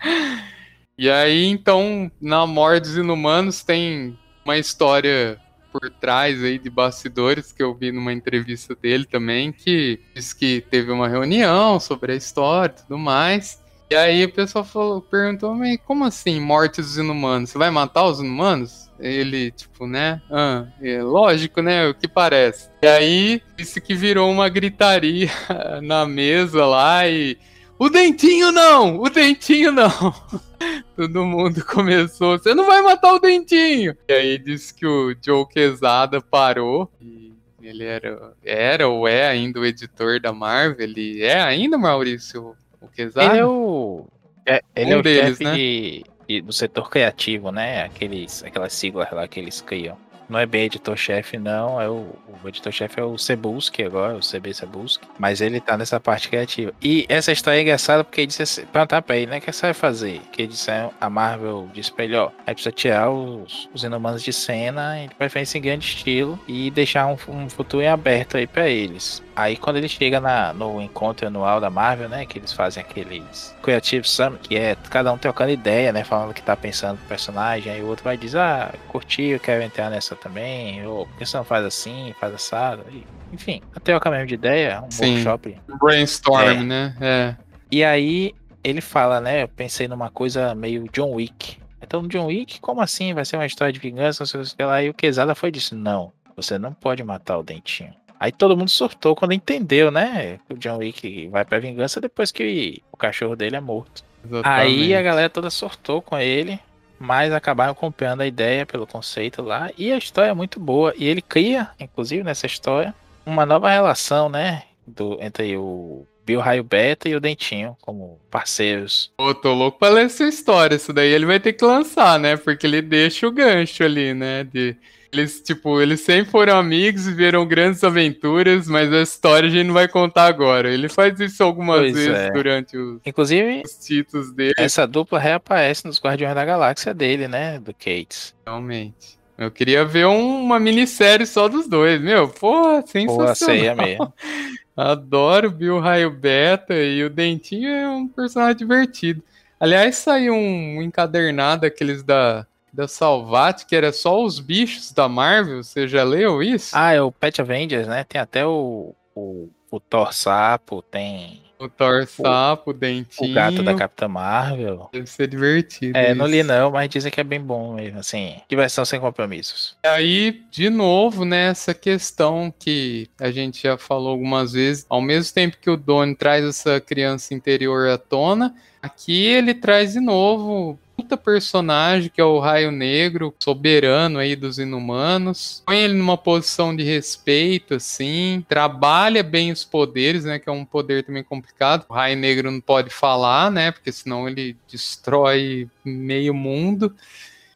[LAUGHS] e aí, então, na Morte dos Inumanos tem uma história por trás aí de bastidores que eu vi numa entrevista dele também, que disse que teve uma reunião sobre a história e tudo mais. E aí o pessoal falou, perguntou, mas como assim, morte dos inumanos? Você vai matar os inumanos? Ele, tipo, né? Ah, é lógico, né? O que parece. E aí, disse que virou uma gritaria [LAUGHS] na mesa lá e. O dentinho não! O dentinho não! [LAUGHS] Todo mundo começou, você não vai matar o dentinho! E aí disse que o Joe Quesada parou e ele era, era ou é ainda o editor da Marvel. Ele é ainda, Maurício, o Quesada? Ele é o. É, ele um é o deles, né? De, de, do setor criativo, né? Aqueles, aquelas siglas lá que eles criam. Não é bem editor-chefe, não. É o, o editor-chefe é o Cebulski agora, o CB Cebulski. Mas ele tá nessa parte criativa. E essa história é engraçada porque ele disse assim, perguntar pra ele, né? Que você vai fazer? Que ele disse, a Marvel disse pra ele, ó, aí precisa tirar os, os inumanos de cena, de preferência em grande estilo, e deixar um, um futuro em aberto aí pra eles. Aí quando ele chega na, no encontro anual da Marvel, né? Que eles fazem aqueles Creative Summit, que é cada um trocando ideia, né? Falando o que tá pensando pro personagem. Aí o outro vai dizer, ah, curti, eu quero entrar nessa também. Ou por que você não faz assim, faz assado? E, enfim, até o caminho de ideia, um Sim. workshop. Brainstorm, é. né? É. E aí ele fala, né? Eu pensei numa coisa meio John Wick. Então, John Wick, como assim? Vai ser uma história de vingança? Não sei o que lá. E o Quesada foi disso: não, você não pode matar o dentinho. Aí todo mundo surtou quando entendeu, né? O John Wick vai pra vingança depois que o cachorro dele é morto. Exatamente. Aí a galera toda surtou com ele, mas acabaram comprando a ideia pelo conceito lá. E a história é muito boa. E ele cria, inclusive nessa história, uma nova relação, né? Do, entre o Bill Raio Beta e o Dentinho como parceiros. Pô, tô louco pra ler essa história. Isso daí ele vai ter que lançar, né? Porque ele deixa o gancho ali, né? De Eles, tipo, eles sempre foram amigos, viveram grandes aventuras, mas a história a gente não vai contar agora. Ele faz isso algumas Pois vezes é. durante os, Inclusive, os títulos dele, essa dupla reaparece nos Guardiões da Galáxia dele, né? Do Cates. realmente. Eu queria ver um- uma minissérie só dos dois. Meu, porra, Pô, sensacional. a ceia mesmo. [LAUGHS] Adoro o Bill Raio Beta e o Dentinho é um personagem divertido. Aliás, saiu um encadernado aqueles da, da Salvat, que era só os bichos da Marvel. Você já leu isso? Ah, é o Pet Avengers, né? Tem até o, o, o Thor Sapo, tem o Thor Sapo, o Dentinho. o gato da Capitã Marvel. Deve ser divertido. É, não li isso. não, mas dizem que é bem bom mesmo, assim. Diversão sem compromissos. E aí, de novo, né, essa questão que a gente já falou algumas vezes, ao mesmo tempo que o Donnie traz essa criança interior à tona, aqui ele traz de novo puta personagem que é o Raio Negro, soberano aí dos inumanos. Põe ele numa posição de respeito, assim, trabalha bem os poderes, né, que é um poder também complicado. O Raio Negro não pode falar, né, porque senão ele destrói meio mundo.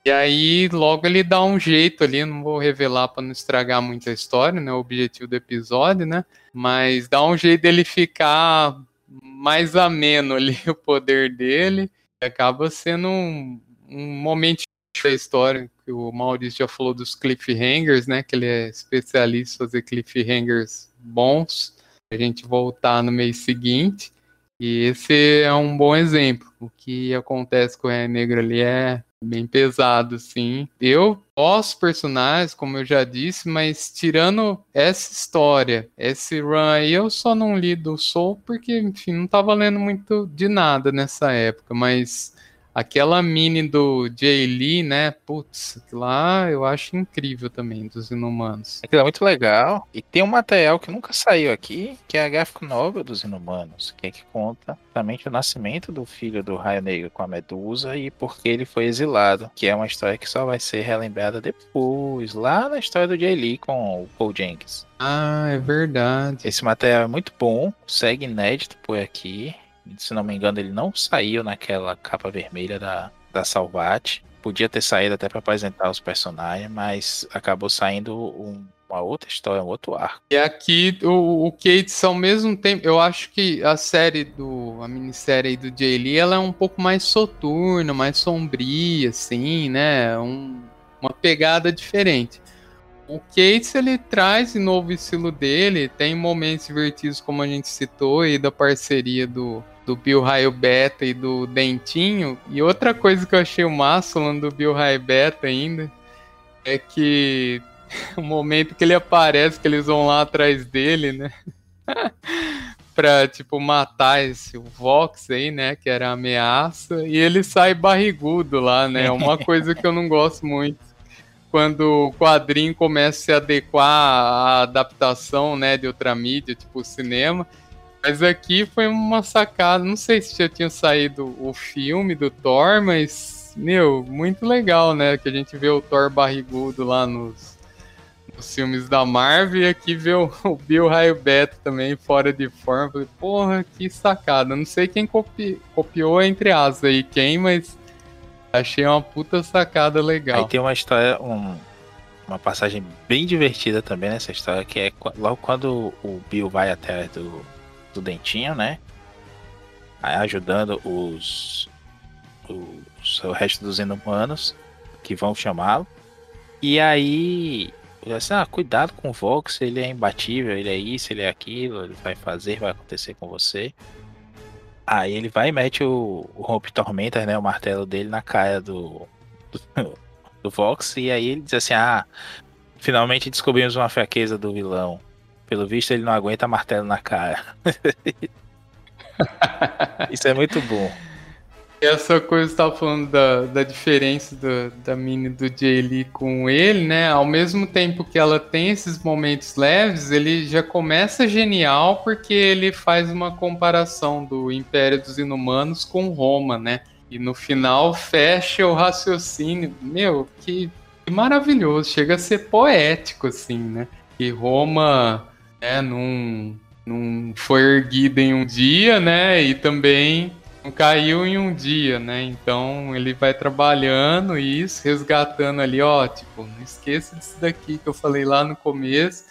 E aí, logo ele dá um jeito ali, não vou revelar para não estragar muito a história, né? O objetivo do episódio, né? Mas dá um jeito dele ficar mais ameno ali [LAUGHS] o poder dele. Acaba sendo um, um momento da história que o Maurício já falou dos cliffhangers, né? Que ele é especialista em fazer cliffhangers bons. A gente voltar no mês seguinte. E esse é um bom exemplo. O que acontece com o Negro ali é bem pesado, sim. Eu gosto personagens, como eu já disse, mas tirando essa história, esse run aí, eu só não li do Soul porque, enfim, não tava lendo muito de nada nessa época, mas aquela mini do Jay Lee, né, putz, lá eu acho incrível também, dos Inumanos. Aquilo é muito legal. E tem um material que nunca saiu aqui, que é a Gráfico Novel dos Inumanos, que é que conta justamente o nascimento do filho do Raio Negro com a Medusa e por que ele foi exilado, que é uma história que só vai ser relembrada depois, lá na história do Jay Lee com o Paul Jenkins. Ah, é verdade. Esse material é muito bom, segue inédito por aqui. Se não me engano, ele não saiu naquela capa vermelha da, da Salvat. Podia ter saído até para apresentar os personagens, mas acabou saindo um- uma outra história, um outro arco. E aqui o, o Cates ao mesmo tempo, eu acho que a série do a minissérie do Jay Lee, ela é um pouco mais soturna, mais sombria assim, né? Um- uma pegada diferente. O Cates ele traz de novo o estilo dele, tem momentos divertidos como a gente citou aí da parceria do do Bill Raio Beta e do Dentinho. E outra coisa que eu achei o massa falando do Bill Raio Beta ainda é que [LAUGHS] o momento que ele aparece, que eles vão lá atrás dele, né? [LAUGHS] pra, tipo, matar esse o Vox aí, né? Que era ameaça. E ele sai barrigudo lá, né? Uma coisa que eu não gosto muito. Quando o quadrinho começa a se adequar à adaptação, né? De outra mídia, tipo o cinema. Mas aqui foi uma sacada. Não sei se já tinha saído o filme do Thor, mas, meu, muito legal, né? Que a gente vê o Thor barrigudo lá nos, nos filmes da Marvel e aqui vê o, [LAUGHS] o Bill Raio Beta também fora de forma. Falei, porra, que sacada. Não sei quem copi- copiou entre aspas aí, quem, mas achei uma puta sacada legal. Aí tem uma história, um- uma passagem bem divertida também nessa história, que é logo quando o Bill vai atrás do, do Dentinho, né? Aí ajudando os, os o resto dos inumanos que vão chamá-lo. E aí, assim, ah, cuidado com o Vox, ele é imbatível, ele é isso, ele é aquilo, ele vai fazer, vai acontecer com você. Aí ele vai e mete o, o Rompe Tormentas, né? O martelo dele na cara do, do, [LAUGHS] do Vox. E aí ele diz assim: Ah, finalmente descobrimos uma fraqueza do vilão. Pelo visto, ele não aguenta martelo na cara. [LAUGHS] Isso é muito bom. Essa coisa que você tava falando da, da diferença do- da mini do Jay Lee com ele, né? Ao mesmo tempo que ela tem esses momentos leves, ele já começa genial porque ele faz uma comparação do Império dos Inumanos com Roma, né? E no final fecha o raciocínio. Meu, que, que maravilhoso. Chega a ser poético, assim, né? Que Roma né, não, não foi erguida em um dia, né? E também não caiu em um dia, né? Então ele vai trabalhando isso, resgatando ali, ó, tipo, não esqueça disso daqui que eu falei lá no começo.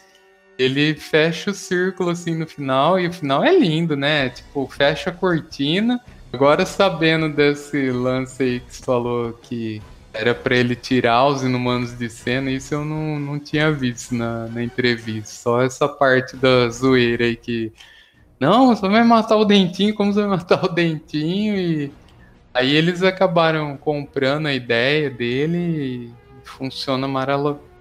Ele fecha o círculo assim no final e o final é lindo, né? Tipo, fecha a cortina. Agora sabendo desse lance aí que você falou que era para ele tirar os inumanos de cena, isso eu não, não tinha visto na, na entrevista. Só essa parte da zoeira aí que. Não, você vai matar o dentinho, como você vai matar o dentinho? E aí eles acabaram comprando a ideia dele e funciona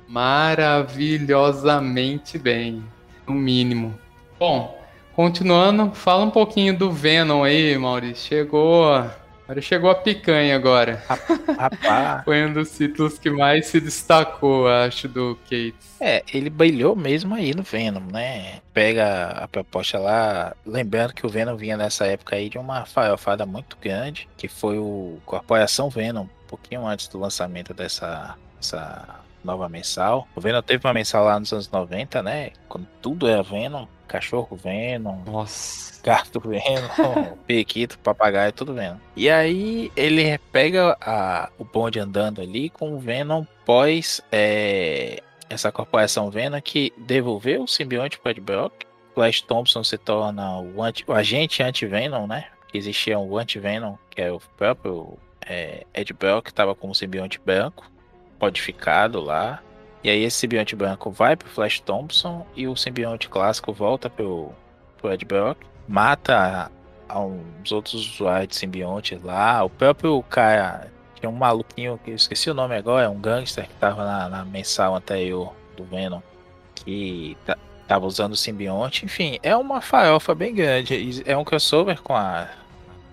maravilhosamente bem, no mínimo. Bom, continuando, fala um pouquinho do Venom aí, Maurício. Chegou Agora chegou a picanha agora. Rapaz. [LAUGHS] Foi um dos títulos que mais se destacou, acho, do Cates. É, ele brilhou mesmo aí no Venom, né? Pega a proposta lá, lembrando que o Venom vinha nessa época aí de uma farofada muito grande, que foi o Corporação Venom, um pouquinho antes do lançamento dessa, dessa nova mensal. O Venom teve uma mensal lá nos anos 90, né? Quando tudo era Venom, cachorro Venom. Nossa gato [LAUGHS] vendo, periquito, papagaio, tudo vendo. E aí ele pega a, o bonde andando ali com o Venom pós é, essa corporação Venom que devolveu o simbionte para Ed Brock. Flash Thompson se torna o, anti, o agente anti-Venom, né? Existia um anti-Venom, que é o próprio é, Ed Brock, que estava como simbionte branco, modificado lá. E aí esse simbionte branco vai pro Flash Thompson e o simbionte clássico volta pro, pro Ed Brock mata uns outros usuários de simbionte lá. O próprio cara. Tinha um maluquinho que eu esqueci o nome agora, é um gangster que tava na, na mensal anterior do Venom. Que tava usando o simbionte. Enfim, é uma farofa bem grande. É um crossover com a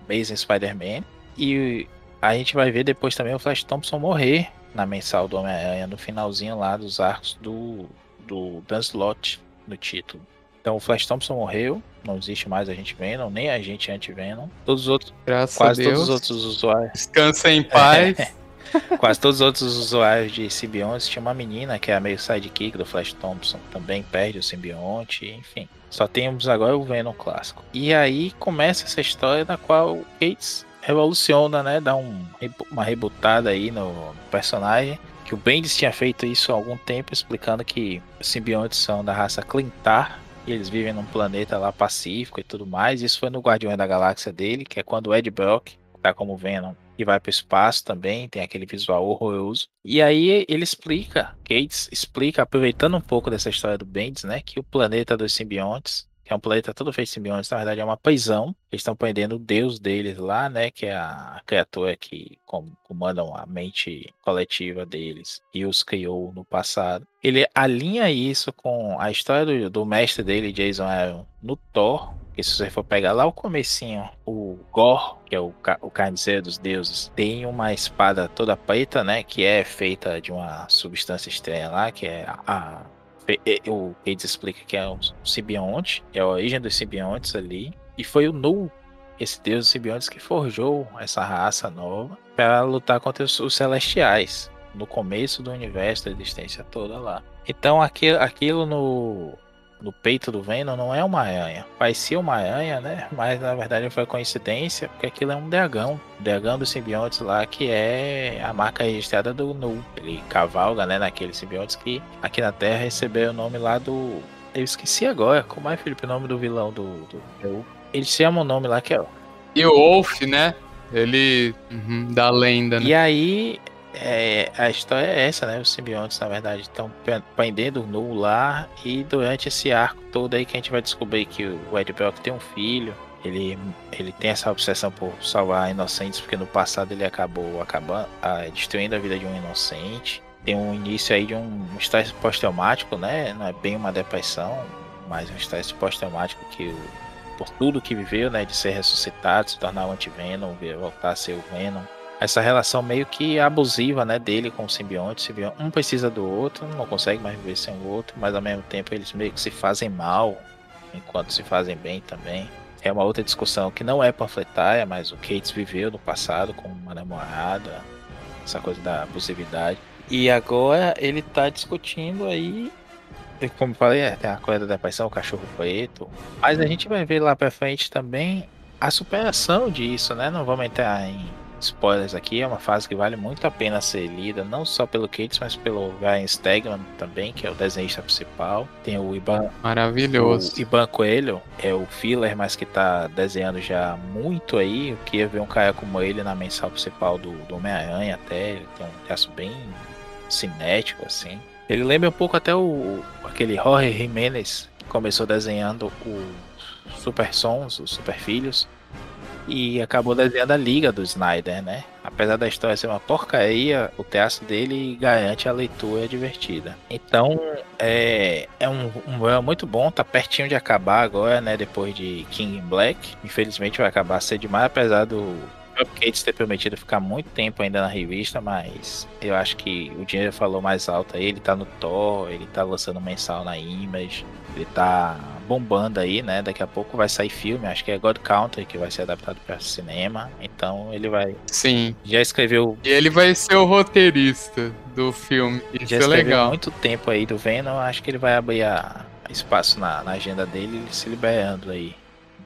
Amazing Spider-Man. E a gente vai ver depois também o Flash Thompson morrer na mensal do Homem-Aranha, no finalzinho lá dos arcos do, do Dan Slott no título. Então o Flash Thompson morreu, não existe mais a gente Venom, nem a gente anti-Venom. Todos os outros, Graças quase todos os outros usuários. Descansa em paz. [LAUGHS] quase todos os outros usuários de simbiontes. Tinha uma menina que é meio sidekick do Flash Thompson, também perde o simbionte, enfim. Só temos agora o Venom clássico. E aí começa essa história na qual o Gates revoluciona, né? Dá um, uma rebutada aí no personagem. Que o Bendis tinha feito isso há algum tempo, explicando que os simbiontes são da raça Clintar, e eles vivem num planeta lá pacífico e tudo mais. Isso foi no Guardiões da Galáxia dele, que é quando o Ed Brock tá como Venom e vai para o espaço também, tem aquele visual horroroso. E aí ele explica, Gates explica, aproveitando um pouco dessa história do Bendis, né, que o planeta dos simbiontes que é um planeta todo feito de simbiontes, na verdade é uma prisão. Eles estão prendendo o deus deles lá, né? Que é a criatura que comanda a mente coletiva deles e os criou no passado. Ele alinha isso com a história do, do mestre dele, Jason Aaron, no Thor, que se você for pegar lá o comecinho, o Gor, que é o, o carniceiro dos deuses, tem uma espada toda preta, né? Que é feita de uma substância estranha lá, que é a o Gates explica que é um simbionte, é a origem dos simbiontes ali, e foi o Nu, esse deus dos simbiontes, que forjou essa raça nova para lutar contra os, os celestiais no começo do universo, da existência toda lá. Então aquilo, aquilo no, no peito do Venom não é uma aranha. Parecia uma aranha, né? Mas na verdade foi coincidência, porque aquilo é um dragão. O dragão dos simbiontes lá, que é a marca registrada do Nu. Ele cavalga, né, naqueles simbiontes que aqui na Terra recebeu o nome lá do. Eu esqueci agora. Como é, Felipe, o nome do vilão do. do... Ele chama o nome lá que é. E o Wolf, né? Ele. Uhum, da lenda, né? E aí, é, a história é essa, né? Os simbiontes, na verdade, estão prendendo o Nu lá. E durante esse arco todo aí que a gente vai descobrir que o Ed Brock tem um filho. Ele, ele tem essa obsessão por salvar inocentes, porque no passado ele acabou acabando, ah, destruindo a vida de um inocente. Tem um início aí de um estresse pós-traumático, né? Não é bem uma depressão, mas um estresse pós-traumático que por tudo que viveu, né? De ser ressuscitado, se tornar o anti-Venom, voltar a ser o Venom essa relação meio que abusiva, né, dele com o simbionte. Um precisa do outro, não consegue mais viver sem o outro, mas ao mesmo tempo eles meio que se fazem mal, enquanto se fazem bem também. É uma outra discussão que não é panfletária, mas o Cates viveu no passado com uma namorada, essa coisa da abusividade. E agora ele tá discutindo aí, como falei, é, tem a coisa da depressão, o cachorro preto. Mas a gente vai ver lá pra frente também a superação disso, né? Não vamos entrar em spoilers aqui, é uma fase que vale muito a pena ser lida, não só pelo Cates, mas pelo Ryan Stegman também, que é o desenhista principal. Tem o Iban. Maravilhoso. O Iban Coelho é o filler, mas que tá desenhando já muito aí. Eu queria ver um cara como ele na mensal principal do, do Homem-Aranha até. Ele tem um traço bem cinético, assim. Ele lembra um pouco até o aquele Jorge Jimenez, que começou desenhando o Super Sons, os Super Filhos e acabou desenhando a liga do Snyder, né? Apesar da história ser uma porcaria, o teatro dele garante a leitura divertida. Então, é, é um, um muito bom, tá pertinho de acabar agora, né? Depois de King in Black. Infelizmente vai acabar cedo demais, apesar do Cates ter prometido ficar muito tempo ainda na revista, mas eu acho que o dinheiro falou mais alto aí. Ele tá no Thor, ele tá lançando mensal na Image, ele tá bombando aí, né? Daqui a pouco vai sair filme, acho que é God Counter que vai ser adaptado para cinema. Então ele vai. Sim. Já escreveu. E ele vai ser o roteirista do filme. Isso já é legal. muito tempo aí do Venom, acho que ele vai abrir a, espaço na, na agenda dele, se liberando aí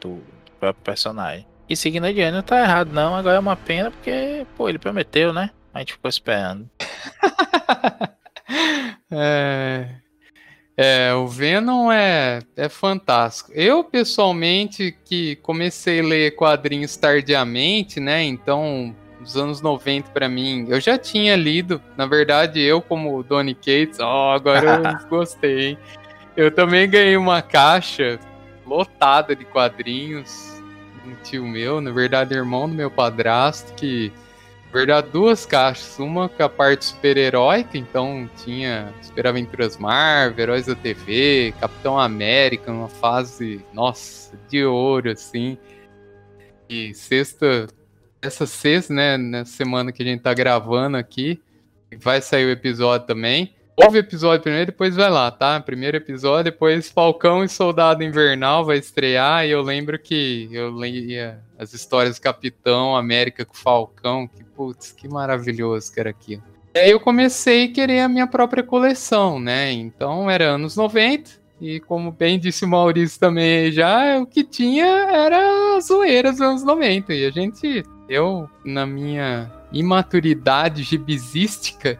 do próprio personagem. E seguindo adiante não tá errado, não. Agora é uma pena porque, pô, ele prometeu, né? A gente ficou esperando. [LAUGHS] é. O Venom é, é fantástico. Eu, pessoalmente, que comecei a ler quadrinhos tardiamente, né? Então, nos anos 90 para mim, eu já tinha lido. Na verdade, eu, como Donny Cates, ó, oh, agora eu [LAUGHS] gostei. Eu também ganhei uma caixa lotada de quadrinhos. Um tio meu, na verdade, irmão do meu padrasto, que verdade, duas caixas. Uma com a parte super-heróica, então tinha Super Aventuras Marvel, Heróis da TV, Capitão América, uma fase, nossa, de ouro, assim. E sexta, essa sexta, né, na semana que a gente tá gravando aqui, vai sair o episódio também. Ouve o episódio primeiro, depois vai lá, tá? Primeiro episódio, depois Falcão e Soldado Invernal vai estrear. E eu lembro que eu lia as histórias do Capitão América com Falcão. Que putz, que maravilhoso que era aquilo. E aí eu comecei a querer a minha própria coleção, né? Então era anos 90. E como bem disse o Maurício também já, o que tinha era zoeiras dos anos 90. E a gente, eu, na minha imaturidade gibizística,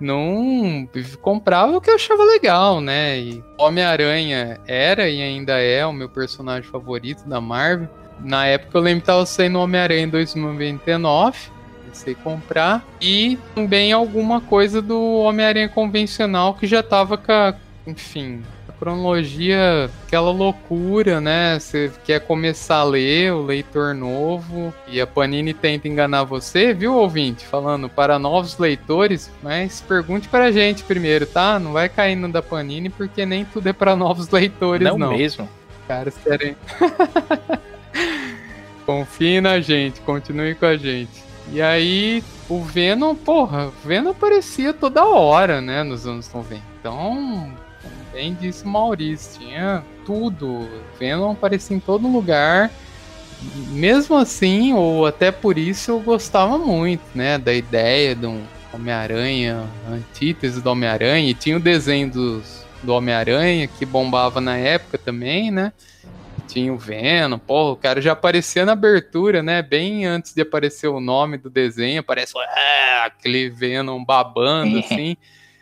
não comprava o que eu achava legal, né? E Homem-Aranha era e ainda é o meu personagem favorito da Marvel. Na época eu lembro que tava saindo Homem-Aranha em 2099, comecei a comprar. E também alguma coisa do Homem-Aranha convencional que já tava com a, enfim, cronologia, aquela loucura, né? Você quer começar a ler, o leitor novo, e a Panini tenta enganar você, viu, ouvinte? Falando para novos leitores, mas pergunte para a gente primeiro, tá? Não vai caindo da Panini, porque nem tudo é para novos [LAUGHS] leitores, não. Não mesmo. Cara, sério. [LAUGHS] Confie na gente, continue com a gente. E aí, o Venom, porra, o Venom aparecia toda hora, né, nos anos 90. Então, bem disse o Maurício, tinha tudo. Venom aparecia em todo lugar. Mesmo assim, ou até por isso, eu gostava muito, né? Da ideia de um Homem-Aranha, antítese do Homem-Aranha. E tinha o desenho dos, do Homem-Aranha que bombava na época também, né? Tinha o Venom, pô, o cara já aparecia na abertura, né? Bem antes de aparecer o nome do desenho, aparece é, aquele Venom babando, [LAUGHS] assim.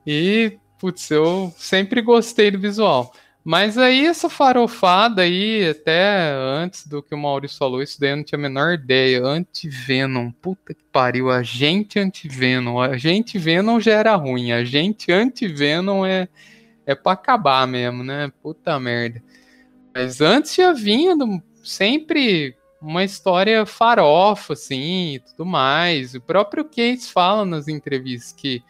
E putz, eu sempre gostei do visual. Mas aí essa farofada aí, até antes do que o Maurício falou, isso daí eu não tinha a menor ideia. Anti-Venom, puta que pariu, agente anti-Venom. Agente Venom já era ruim, agente anti-Venom é, é pra acabar mesmo, né? Puta merda. Mas antes já vinha sempre uma história farofa, assim, e tudo mais. O próprio Cates fala nas entrevistas que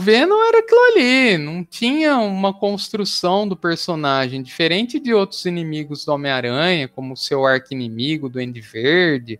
Venom era aquilo ali, não tinha uma construção do personagem, diferente de outros inimigos do Homem-Aranha, como o seu arqui-inimigo, do Duende Verde,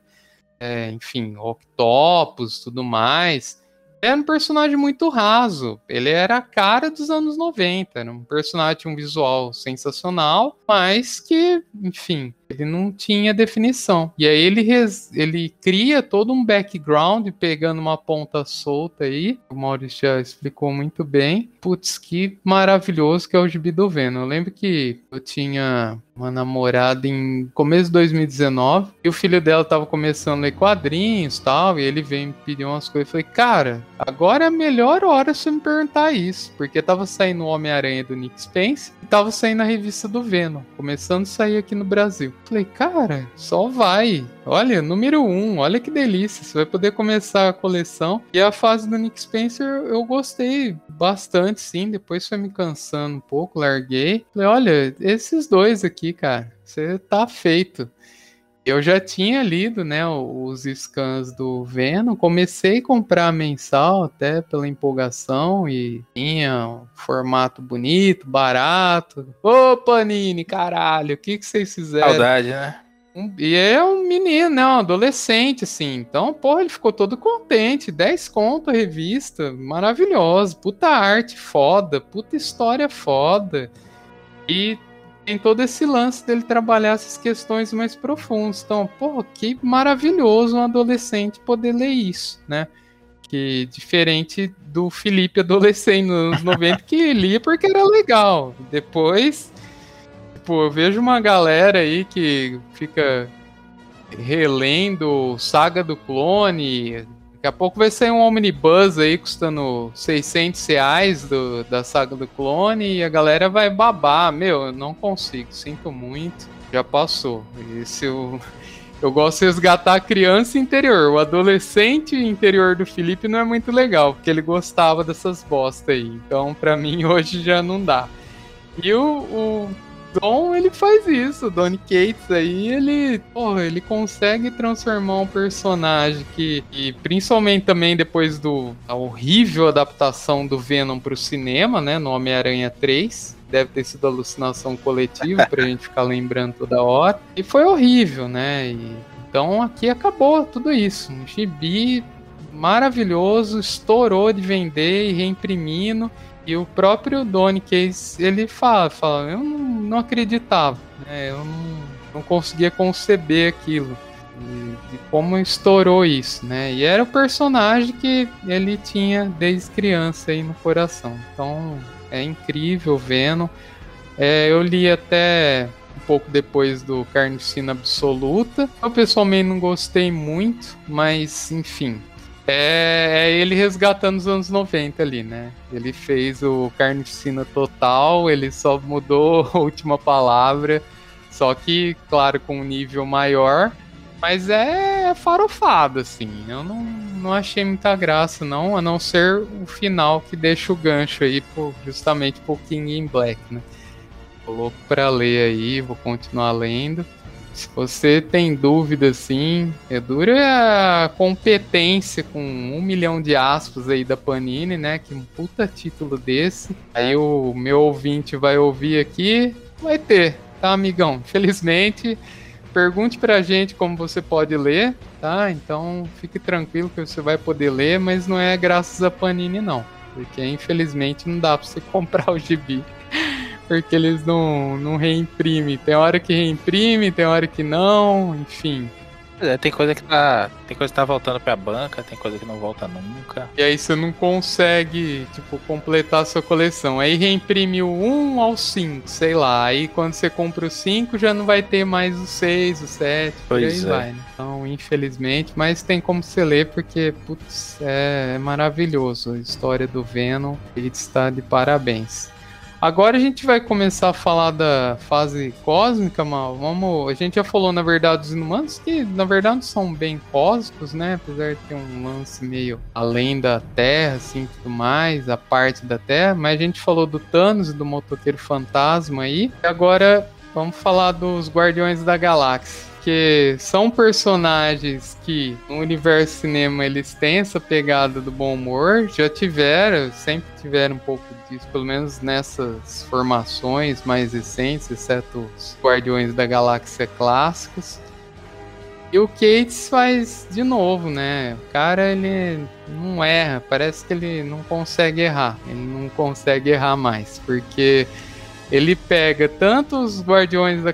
é, enfim, Octopus, tudo mais. Era um personagem muito raso, ele era a cara dos anos 90, era um personagem um visual sensacional, mas que, enfim, ele não tinha definição. E aí ele, ele cria todo um background pegando uma ponta solta aí. O Maurício já explicou muito bem. Putz, que maravilhoso que é o gibi do Venom. Eu lembro que eu tinha uma namorada em começo de 2019 e o filho dela tava começando a ler quadrinhos e tal, e ele veio me pedir umas coisas. Eu falei, cara, agora é a melhor hora você me perguntar isso, porque tava saindo o Homem-Aranha do Nick Spence e tava saindo a revista do Venom, começando a sair aqui no Brasil. Falei, cara, só vai. Olha, número um, olha que delícia, você vai poder começar a coleção. E a fase do Nick Spencer eu gostei bastante, sim. Depois foi me cansando um pouco, larguei. Falei, olha, esses dois aqui, cara, você tá feito. Eu já tinha lido, né, os scans do Venom, comecei a comprar mensal até pela empolgação e tinha um formato bonito, barato. Ô, Panini, caralho, o que que vocês fizeram? Saudade, né? Um, e é um menino, né? Um adolescente, assim. Então, porra, ele ficou todo contente. 10 conto a revista. Maravilhoso. Puta arte foda. Puta história foda. E tem todo esse lance dele trabalhar essas questões mais profundas. Então, porra, que maravilhoso um adolescente poder ler isso, né? Que diferente do Felipe adolescente nos anos 90 que lia porque era legal. Depois tipo, eu vejo uma galera aí que fica relendo Saga do Clone. Daqui a pouco vai sair um Omnibus aí custando 600 reais do, da Saga do Clone e a galera vai babar. Meu, eu não consigo, sinto muito. Já passou. Esse eu, [LAUGHS] eu gosto de resgatar a criança interior. O adolescente interior do Felipe não é muito legal, porque ele gostava dessas bosta aí. Então, pra [LAUGHS] mim, hoje já não dá. E o, o Don, ele faz isso. O Donny Cates aí, ele, porra, ele consegue transformar um personagem que, que principalmente também depois do a horrível adaptação do Venom pro cinema, né, no Homem-Aranha 3, deve ter sido alucinação coletiva pra gente ficar lembrando toda hora. E foi horrível, né? E, então aqui acabou tudo isso. Um gibi maravilhoso, estourou de vender e reimprimindo. E o próprio Donny Case, ele fala, fala eu não, não acreditava, né? Eu não, não conseguia conceber aquilo. De, de, como estourou isso, né? E era o personagem que ele tinha desde criança aí no coração. Então é incrível vendo. É, eu li até um pouco depois do Carnificina Absoluta. Eu pessoalmente não gostei muito, mas enfim, é, é, ele resgatando os anos 90 ali, né? Ele fez o Carnificina Total, ele só mudou [LAUGHS] a última palavra, só que, claro, com um nível maior. Mas é farofado, assim. Eu não, não achei muita graça, não, a não ser o final que deixa o gancho aí, por, justamente pro King in Black, né? Tô louco pra ler aí, vou continuar lendo. Se você tem dúvida, assim, é dura a competência com um milhão de aspas aí da Panini, né? Que um puta título desse. Aí o meu ouvinte vai ouvir aqui, vai ter, tá, amigão? Infelizmente, pergunte pra gente como você pode ler, tá? Então fique tranquilo que você vai poder ler, mas não é graças a Panini, não. Porque infelizmente não dá pra você [LAUGHS] comprar o gibi porque eles não, não reimprimem. Tem hora que reimprime, tem hora que não, enfim. É, tem coisa que tá. Tem coisa que tá voltando pra banca, tem coisa que não volta nunca. E aí você não consegue, tipo, completar a sua coleção. Aí reimprime o 1 ao 5, sei lá. Aí quando você compra o 5 já não vai ter mais o 6, o 7, pois por aí é. vai. Né? Então, infelizmente, mas tem como você ler porque, putz, é, é maravilhoso. A história do Venom, ele está de parabéns. Agora a gente vai começar a falar da fase cósmica, mal. Vamos, a gente já falou na verdade dos inumanos que na verdade são bem cósmicos, né? Apesar de ter um lance meio além da Terra, assim, tudo mais, a parte da Terra. Mas a gente falou do Thanos e do motoqueiro fantasma aí. E agora vamos falar dos Guardiões da Galáxia porque são personagens que no universo cinema eles têm essa pegada do bom humor, já tiveram, sempre tiveram um pouco disso, pelo menos nessas formações mais recentes, exceto os Guardiões da Galáxia clássicos. E o Cates faz de novo, né? O cara ele não erra, parece que ele não consegue errar, ele não consegue errar mais, porque ele pega tanto os Guardiões da,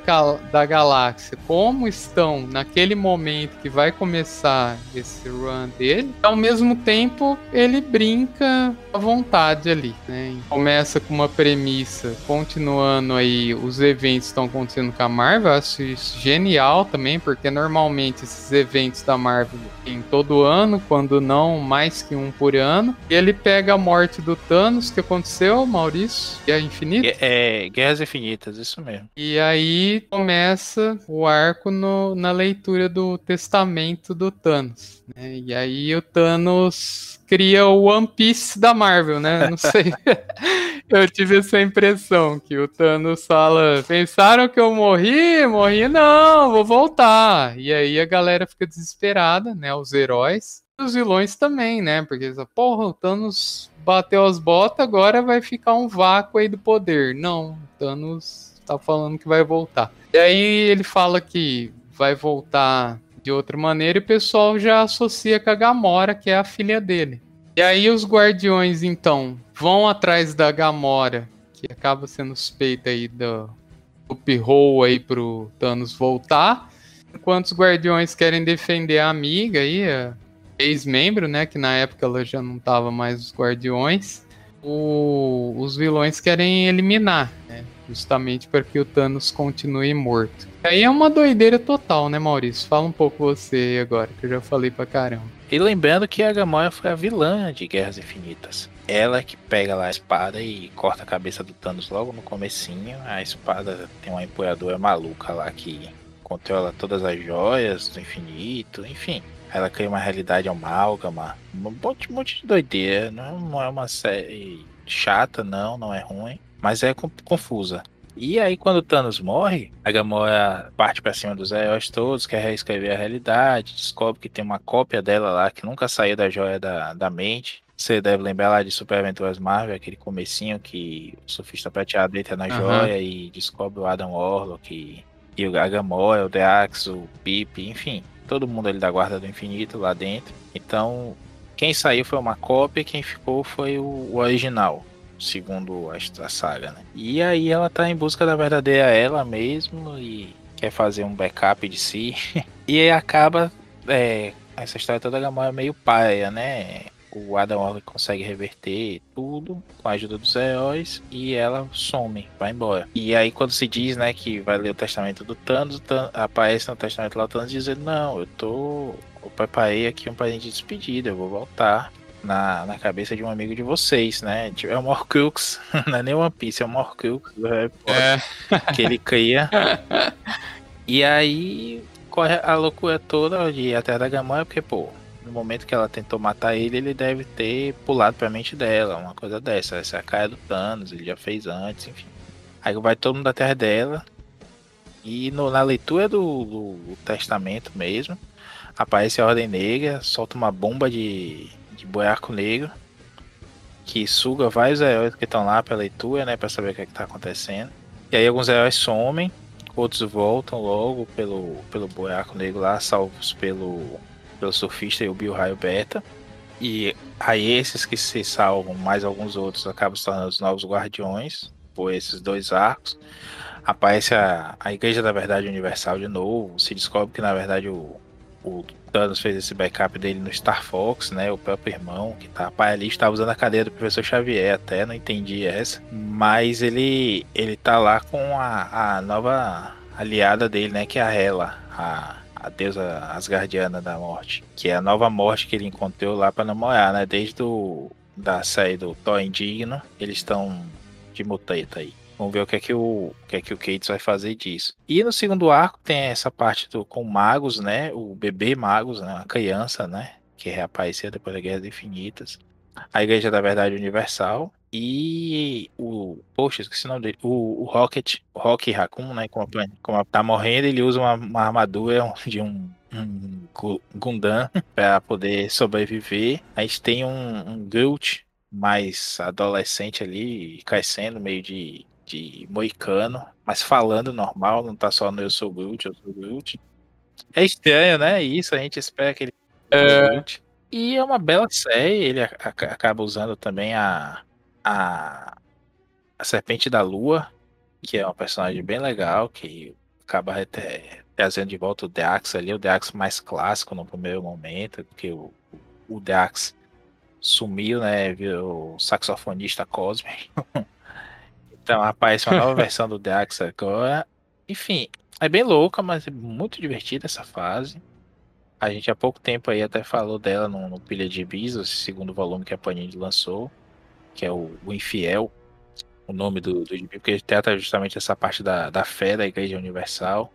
da Galáxia como estão naquele momento que vai começar esse run dele, ao mesmo tempo ele brinca à vontade ali, né? Começa com uma premissa, continuando aí, os eventos estão acontecendo com a Marvel, acho isso genial também, porque normalmente esses eventos da Marvel em todo ano, quando não mais que um por ano, e ele pega a morte do Thanos, que aconteceu, Maurício, e é infinito. É, Guerras Infinitas, isso mesmo. E aí começa o arco no, na leitura do testamento do Thanos. Né? E aí o Thanos cria o One Piece da Marvel, né? Não sei. [LAUGHS] eu tive essa impressão que o Thanos fala: pensaram que eu morri? Morri não, vou voltar. E aí a galera fica desesperada, né? Os heróis. Os vilões também, né? Porque, porra, o Thanos bateu as botas, agora vai ficar um vácuo aí do poder. Não, o Thanos tá falando que vai voltar. E aí ele fala que vai voltar de outra maneira e o pessoal já associa com a Gamora, que é a filha dele. E aí os guardiões, então, vão atrás da Gamora, que acaba sendo suspeita aí do, do Pirou aí pro Thanos voltar. Enquanto os guardiões querem defender a amiga aí, a ex-membro, né? Que na época ela já não tava mais os guardiões. O, os vilões querem eliminar, né? Justamente para que o Thanos continue morto. Aí é uma doideira total, né, Maurício? Fala um pouco você agora, que eu já falei pra caramba. E lembrando que a Gamora foi a vilã de Guerras Infinitas. Ela que pega lá a espada e corta a cabeça do Thanos logo no comecinho. A espada tem uma empunhadora maluca lá que controla todas as joias do infinito, enfim. Ela cria uma realidade amálgama, um monte, um monte de doideira. Não, não é uma série chata, não, não é ruim, mas é confusa. E aí, quando o Thanos morre, a Gamora parte para cima dos heróis todos, quer reescrever a realidade, descobre que tem uma cópia dela lá que nunca saiu da joia da, da mente. Você deve lembrar lá de Super Aventuras Marvel, aquele comecinho que o surfista prateado entra na uhum. joia e descobre o Adam Warlock e, e a Gamora, o Deax, o Pip, enfim. Todo mundo ali da Guarda do Infinito lá dentro. Então, quem saiu foi uma cópia, quem ficou foi o, o original segundo a, saga, né? E aí ela tá em busca da verdadeira ela mesmo e quer fazer um backup de si. [LAUGHS] e aí acaba. É, essa história toda da Gamora é meio paia, né? O Adam Warlock consegue reverter tudo com a ajuda dos heróis e ela some, vai embora. E aí quando se diz, né, que vai ler o testamento do Thanos, Thanos aparece no testamento lá o Thanos dizendo, não, eu tô... Eu preparei aqui um presente de despedida, eu vou voltar na, na cabeça de um amigo de vocês, né? Tipo, é o Morcrux, [LAUGHS] não é nem One Piece, é o Morcrux do Harry Potter, é. que ele cria. [LAUGHS] e aí corre a loucura toda de ir até da Gamora, porque, pô, no momento que ela tentou matar ele, ele deve ter pulado pra mente dela, uma coisa dessa. Essa é a cara do Thanos, ele já fez antes, enfim. Aí vai todo mundo da terra dela. E no, na leitura do, do, testamento mesmo, aparece a Ordem Negra, solta uma bomba de, de buraco negro que suga vários heróis que estão lá para leitura, né, para saber o que é está acontecendo. E aí alguns heróis somem, outros voltam logo pelo, pelo buraco negro lá, salvos pelo, pelo surfista e o Bill Raio Beta. E aí esses que se salvam, mais alguns outros, acabam se tornando os novos guardiões por esses dois arcos. Aparece a, a Igreja da Verdade Universal de novo. Se descobre que na verdade o, o Thanos fez esse backup dele no Star Fox, né? O próprio irmão, que tá. Pai ali estava usando a cadeira do professor Xavier, até não entendi essa. Mas ele ele tá lá com a, a nova aliada dele, né? Que é a Hela, a, a deusa Asgardiana da morte. Que é a nova morte que ele encontrou lá para namorar, né? Desde o, da série do Thor Indigno, eles estão de muteta aí. Vamos ver o que é que o, o que é que o Cates vai fazer disso. E no segundo arco tem essa parte do, com magos, né? O bebê magos, né? A criança, né? Que reapareceu depois da Guerra Infinitas. A Igreja da Verdade Universal. E o. Poxa, esqueci o nome dele. O, o Rocket, o Rocky Raccoon, né? Como, como tá morrendo, ele usa uma, uma armadura [LAUGHS] de um, um Gundam [LAUGHS] para poder sobreviver. A gente tem um, um Groot mais adolescente ali, crescendo, meio de de moicano, mas falando normal, não tá só no eu sou Groot, eu sou Groot. É estranho, né? Isso, a gente espera que ele é... E é uma bela série, ele acaba usando também a, a, a Serpente da Lua, que é um personagem bem legal, que acaba até trazendo de volta o Deax ali, o Deax mais clássico no primeiro momento, porque o, o Deax sumiu, né? Virou saxofonista cósmico. [LAUGHS] então aparece uma nova versão do Deax agora. Enfim, é bem louca, mas é muito divertida essa fase. A gente há pouco tempo aí até falou dela no, no Pilha de Bis, esse segundo volume que a Panini lançou, que é o, o Infiel, o nome do, do gibi, porque ele trata justamente essa parte da, da fé da Igreja Universal.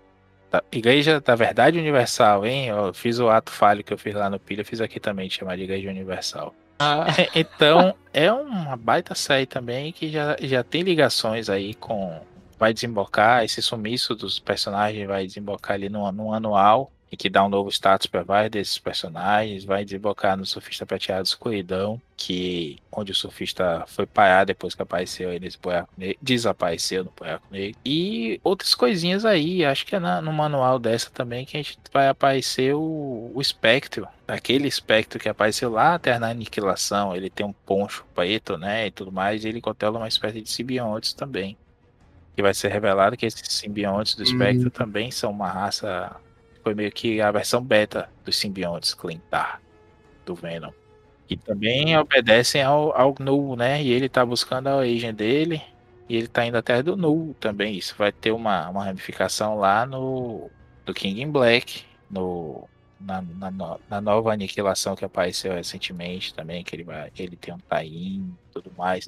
Da Igreja da Verdade Universal, hein? Eu fiz o ato falho que eu fiz lá no Pilha, fiz aqui também, chamar de Igreja Universal. Ah. então, é uma baita série também que já, já tem ligações aí com. Vai desembocar, esse sumiço dos personagens vai desembocar ali no, no anual e que dá um novo status para vários desses personagens, vai desembocar no Surfista Prateado Escuridão, que onde o surfista foi parar depois que apareceu aí nesse buraco negro, desapareceu no buraco negro. E outras coisinhas aí, acho que é na, no manual dessa também que a gente vai aparecer o, o espectro, aquele espectro que apareceu lá até na aniquilação, ele tem um poncho preto, né, e tudo mais, e ele controla uma espécie de simbiontes também. Que vai ser revelado que esses simbiontes do espectro uhum. também são uma raça foi meio que a versão beta dos simbiontes Clintar do Venom. E também obedecem ao, ao Null, né? E ele tá buscando a origem dele. E ele tá indo atrás do Null também. Isso vai ter uma, uma ramificação lá no do King in Black, no, na, na, na, nova aniquilação que apareceu recentemente também, que ele, vai, ele tem um tain e tudo mais.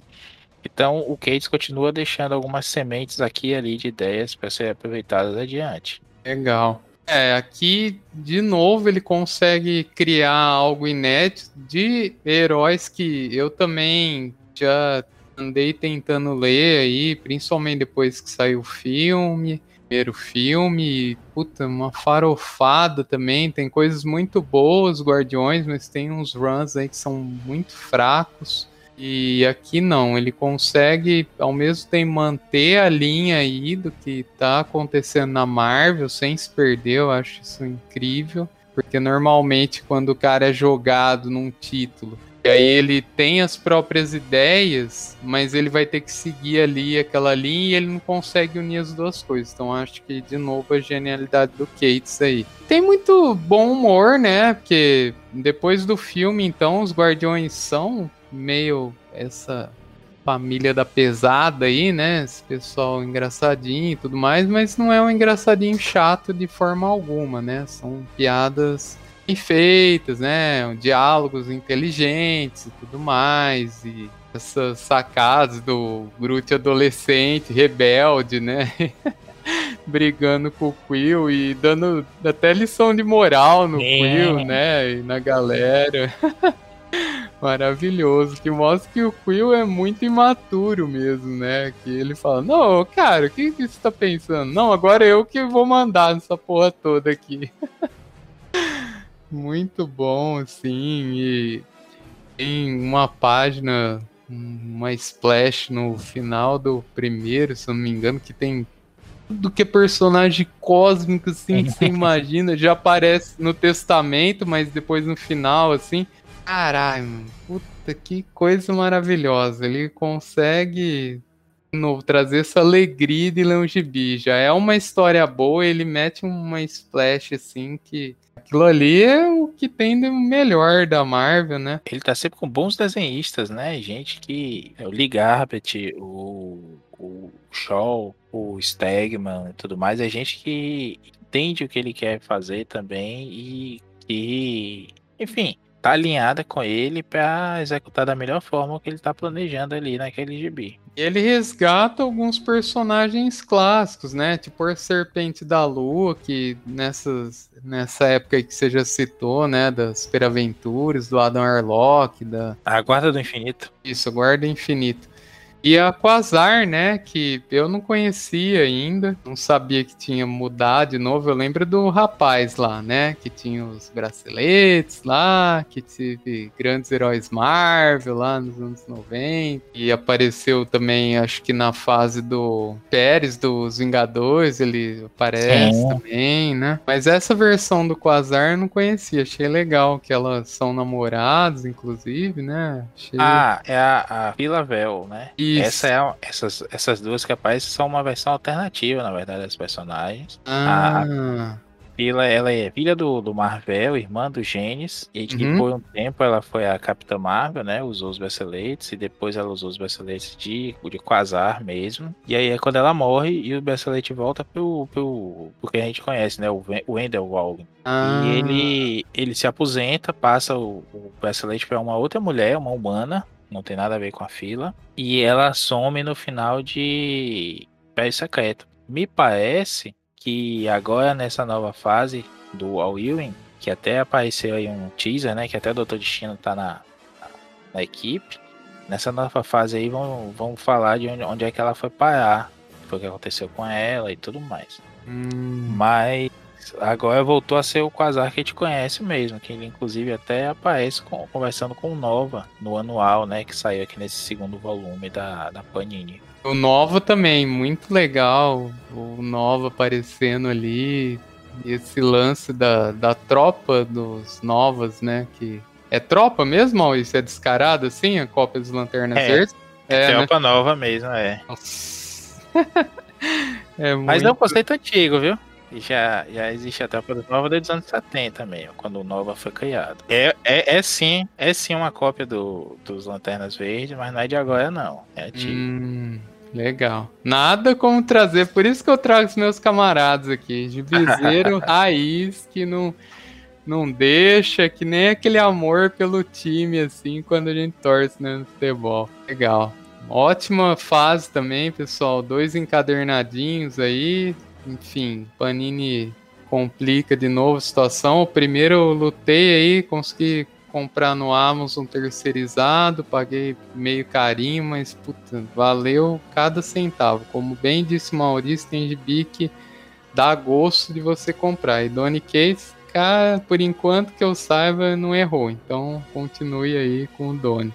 Então o Cates continua deixando algumas sementes aqui e ali de ideias para serem aproveitadas adiante. Legal. É, aqui de novo ele consegue criar algo inédito de heróis que eu também já andei tentando ler aí, principalmente depois que saiu o filme, primeiro filme, puta, uma farofada também, tem coisas muito boas, Guardiões, mas tem uns runs aí que são muito fracos. E aqui não, ele consegue ao mesmo tempo manter a linha aí do que tá acontecendo na Marvel sem se perder, eu acho isso incrível. Porque normalmente quando o cara é jogado num título, e aí ele tem as próprias ideias, mas ele vai ter que seguir ali aquela linha e ele não consegue unir as duas coisas. Então acho que de novo a genialidade do Cates aí. Tem muito bom humor, né? Porque depois do filme, então, os Guardiões são meio essa família da pesada aí, né? Esse pessoal engraçadinho e tudo mais, mas não é um engraçadinho chato de forma alguma, né? São piadas bem feitas, né? Diálogos inteligentes e tudo mais. E essas sacadas do Groot adolescente, rebelde, né? [LAUGHS] Brigando com o Quill e dando até lição de moral no é. Quill, né? E na galera. [LAUGHS] Maravilhoso, que mostra que o Quill é muito imaturo mesmo, né? Que ele fala, não, cara, o que, que você tá pensando? Não, agora eu que vou mandar nessa porra toda aqui. [LAUGHS] muito bom, assim, e tem uma página, uma splash no final do primeiro, se não me engano, que tem tudo que é personagem cósmico, assim, que você [LAUGHS] imagina, já aparece no testamento, mas depois no final, assim, Caralho. Puta que coisa maravilhosa. Ele consegue novo, trazer essa alegria de ler um gibi. Já é uma história boa, ele mete uma splash assim que. Aquilo ali é o que tem de melhor da Marvel, né? Ele tá sempre com bons desenhistas, né? Gente que. É o Lee Garbett, o, o Shaw, o Stegman e tudo mais. É gente que entende o que ele quer fazer também e que. Enfim, tá alinhada com ele para executar da melhor forma o que ele tá planejando ali naquele gibi. Ele resgata alguns personagens clássicos, né? Tipo a Serpente da Lua, que nessas, nessa época que você já citou, né? Das Superaventuras, do Adam Arlock, da... A Guarda do Infinito. Isso, a Guarda do Infinito. E a Quasar, né, que eu não conhecia ainda, não sabia que tinha mudado de novo. Eu lembro do rapaz lá, né, que tinha os braceletes lá, que teve grandes heróis Marvel lá nos anos 90. E apareceu também, acho que na fase do Pérez dos Vingadores, ele aparece Sim. também, né? Mas essa versão do Quasar eu não conhecia, achei legal que elas são namorados, inclusive, né? Achei... Ah, é a, a Vila Vel, né? E Isso. Essa é essas, essas duas aparecem são uma versão alternativa, na verdade, das personagens. Ah. A, Fila, ela é filha do, do Marvel, irmã do Genes, e que uhum. por um tempo ela foi a Capitã Marvel, né? Usou os braceletes, e depois ela usou os braceletes de, de Quasar mesmo. E aí é quando ela morre e o bracelete volta pro, pro, pro que a gente conhece, né? O, o Endelwald. Ah. E ele, ele se aposenta, passa o, o bracelete para uma outra mulher, uma humana, não tem nada a ver com a fila. E ela some no final de Pé Secreto. Me parece que agora nessa nova fase do All Ewing, que até apareceu aí um teaser, né? Que até o Doutor Destino tá na, na, na equipe. Nessa nova fase aí vão, vão falar de onde, onde é que ela foi parar. Foi o que aconteceu com ela e tudo mais. Hum. Mas agora voltou a ser o Quasar que a gente conhece mesmo, que ele inclusive até aparece com, conversando com o Nova no anual, né, que saiu aqui nesse segundo volume da, da Panini. O Nova também, muito legal. O Nova aparecendo ali. E esse lance da, da tropa dos Novas, né? Que é tropa mesmo, ou isso é descarado assim, a cópia dos Lanternas é, Verdes? É, é tropa né? nova mesmo, é. [LAUGHS] é muito... Mas é um conceito antigo, viu? Já, já existe a tropa dos Nova desde os anos 70 mesmo, quando o Nova foi criado. É, é, é sim, é sim uma cópia do, dos Lanternas Verdes, mas não é de agora não. É antigo. Hum. Legal. Nada como trazer, por isso que eu trago os meus camaradas aqui, de viseiro [LAUGHS] raiz que não não deixa, que nem aquele amor pelo time assim quando a gente torce né, no futebol. Legal. Ótima fase também, pessoal. Dois encadernadinhos aí. Enfim, Panini complica de novo a situação. Primeiro eu lutei aí, consegui comprar no Amazon terceirizado, paguei meio carinho, mas puta, valeu cada centavo. Como bem disse Maurício, tem gibi que dá gosto de você comprar. E Donny Case, cara, por enquanto que eu saiba, não errou. Então continue aí com o Donny.